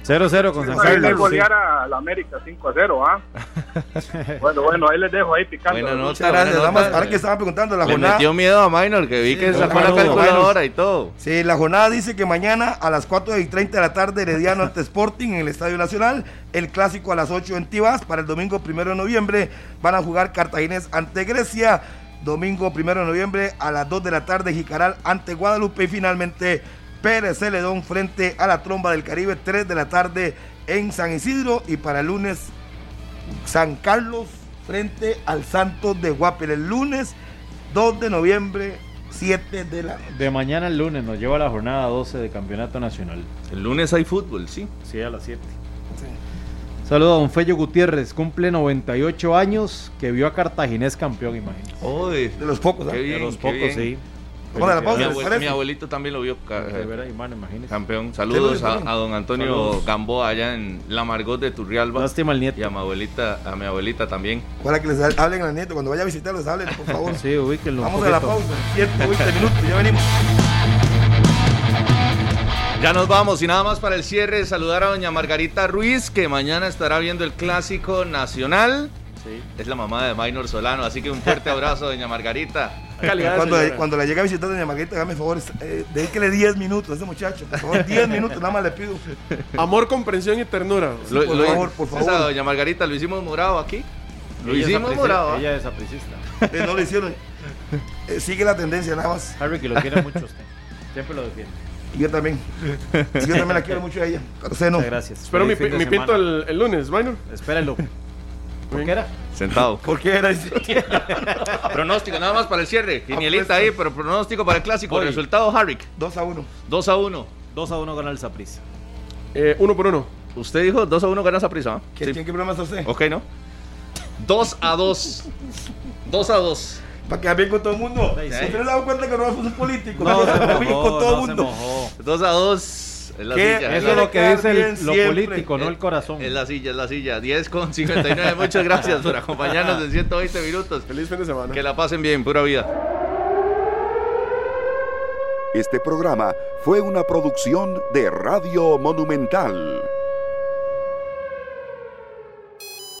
0-0 con San Carlos. Ahí golear a la América 5-0, ¿ah? bueno, bueno, ahí les dejo ahí picando. Bueno, no, muchas gracias. ahora que estaban preguntando la Le jornada. metió miedo a Minor, que vi que sacó la calculadora y todo. Sí, la jornada dice que mañana a las 4 y 30 de la tarde, Herediano ante Sporting en el Estadio Nacional. El clásico a las 8 en Tibás. Para el domingo 1 de noviembre van a jugar Cartaginés ante Grecia. Domingo 1 de noviembre a las 2 de la tarde, Jicaral ante Guadalupe. Y finalmente, Pérez Celedón frente a la Tromba del Caribe, 3 de la tarde en San Isidro y para el lunes San Carlos frente al Santos de Guapel. El lunes 2 de noviembre, 7 de la De mañana al lunes nos lleva la jornada 12 de Campeonato Nacional. El lunes hay fútbol, sí. Sí, a las 7. Saludos a don Fello Gutiérrez, cumple 98 años, que vio a Cartaginés campeón, imagínate. Oh, de, los pocos, ¿eh? de los pocos, sí mi, abuelito también lo vio campeón. Saludos a, don Antonio Gamboa allá en La Margot de Turrialba. Lástima al nieto. Y a mi abuelita, a mi abuelita también. Para que les hablen al nieto, cuando vaya a visitarlos, hablen, por favor. sí, ubíquenlo. Vamos a la pausa, 7, 20 minutos, ya venimos. Ya nos vamos y nada más para el cierre saludar a doña Margarita Ruiz que mañana estará viendo el clásico nacional. Sí. Es la mamá de Maynor Solano, así que un fuerte abrazo, doña Margarita. Cuando, cuando la llegue a visitar doña Margarita, hágame favor, eh, déjele 10 minutos a ese muchacho. Por favor, 10 minutos, nada más le pido. Amor, comprensión y ternura. por favor, por favor. doña Margarita, lo hicimos morado aquí. Lo hicimos morado. Ella es apricista. Eh, no lo hicieron. Eh, sigue la tendencia, nada más. Harry, que lo quiere mucho usted. Siempre lo defiende. Y yo también. yo también la quiero mucho a ella. Muchas gracias. Espero mi, mi pinto el, el lunes, Minor. Espérenlo. ¿Por qué era? Sentado. ¿Por qué era? pronóstico, nada más para el cierre. Quinielita ahí, pero pronóstico para el clásico. Resultado, Harrick. 2 a 1. 2 a 1. 2 a 1 gana el Saprissa. Eh, uno por uno. Usted dijo 2 a 1 gana Saprissa. ¿eh? ¿Quién, sí. ¿Qué problema está usted? Ok, ¿no? 2 a 2. 2 a 2. Para que bien con todo el mundo. ¿Usted le dado cuenta que no es un político? No, se mojó, con todo el no mundo. 2 a 2. Es la silla. Eso es lo que dice el, lo político, no el corazón. Es la silla, es la silla. 10 con 59. Muchas gracias por acompañarnos en 120 minutos. Feliz fin de semana. Que la pasen bien, pura vida. Este programa fue una producción de Radio Monumental.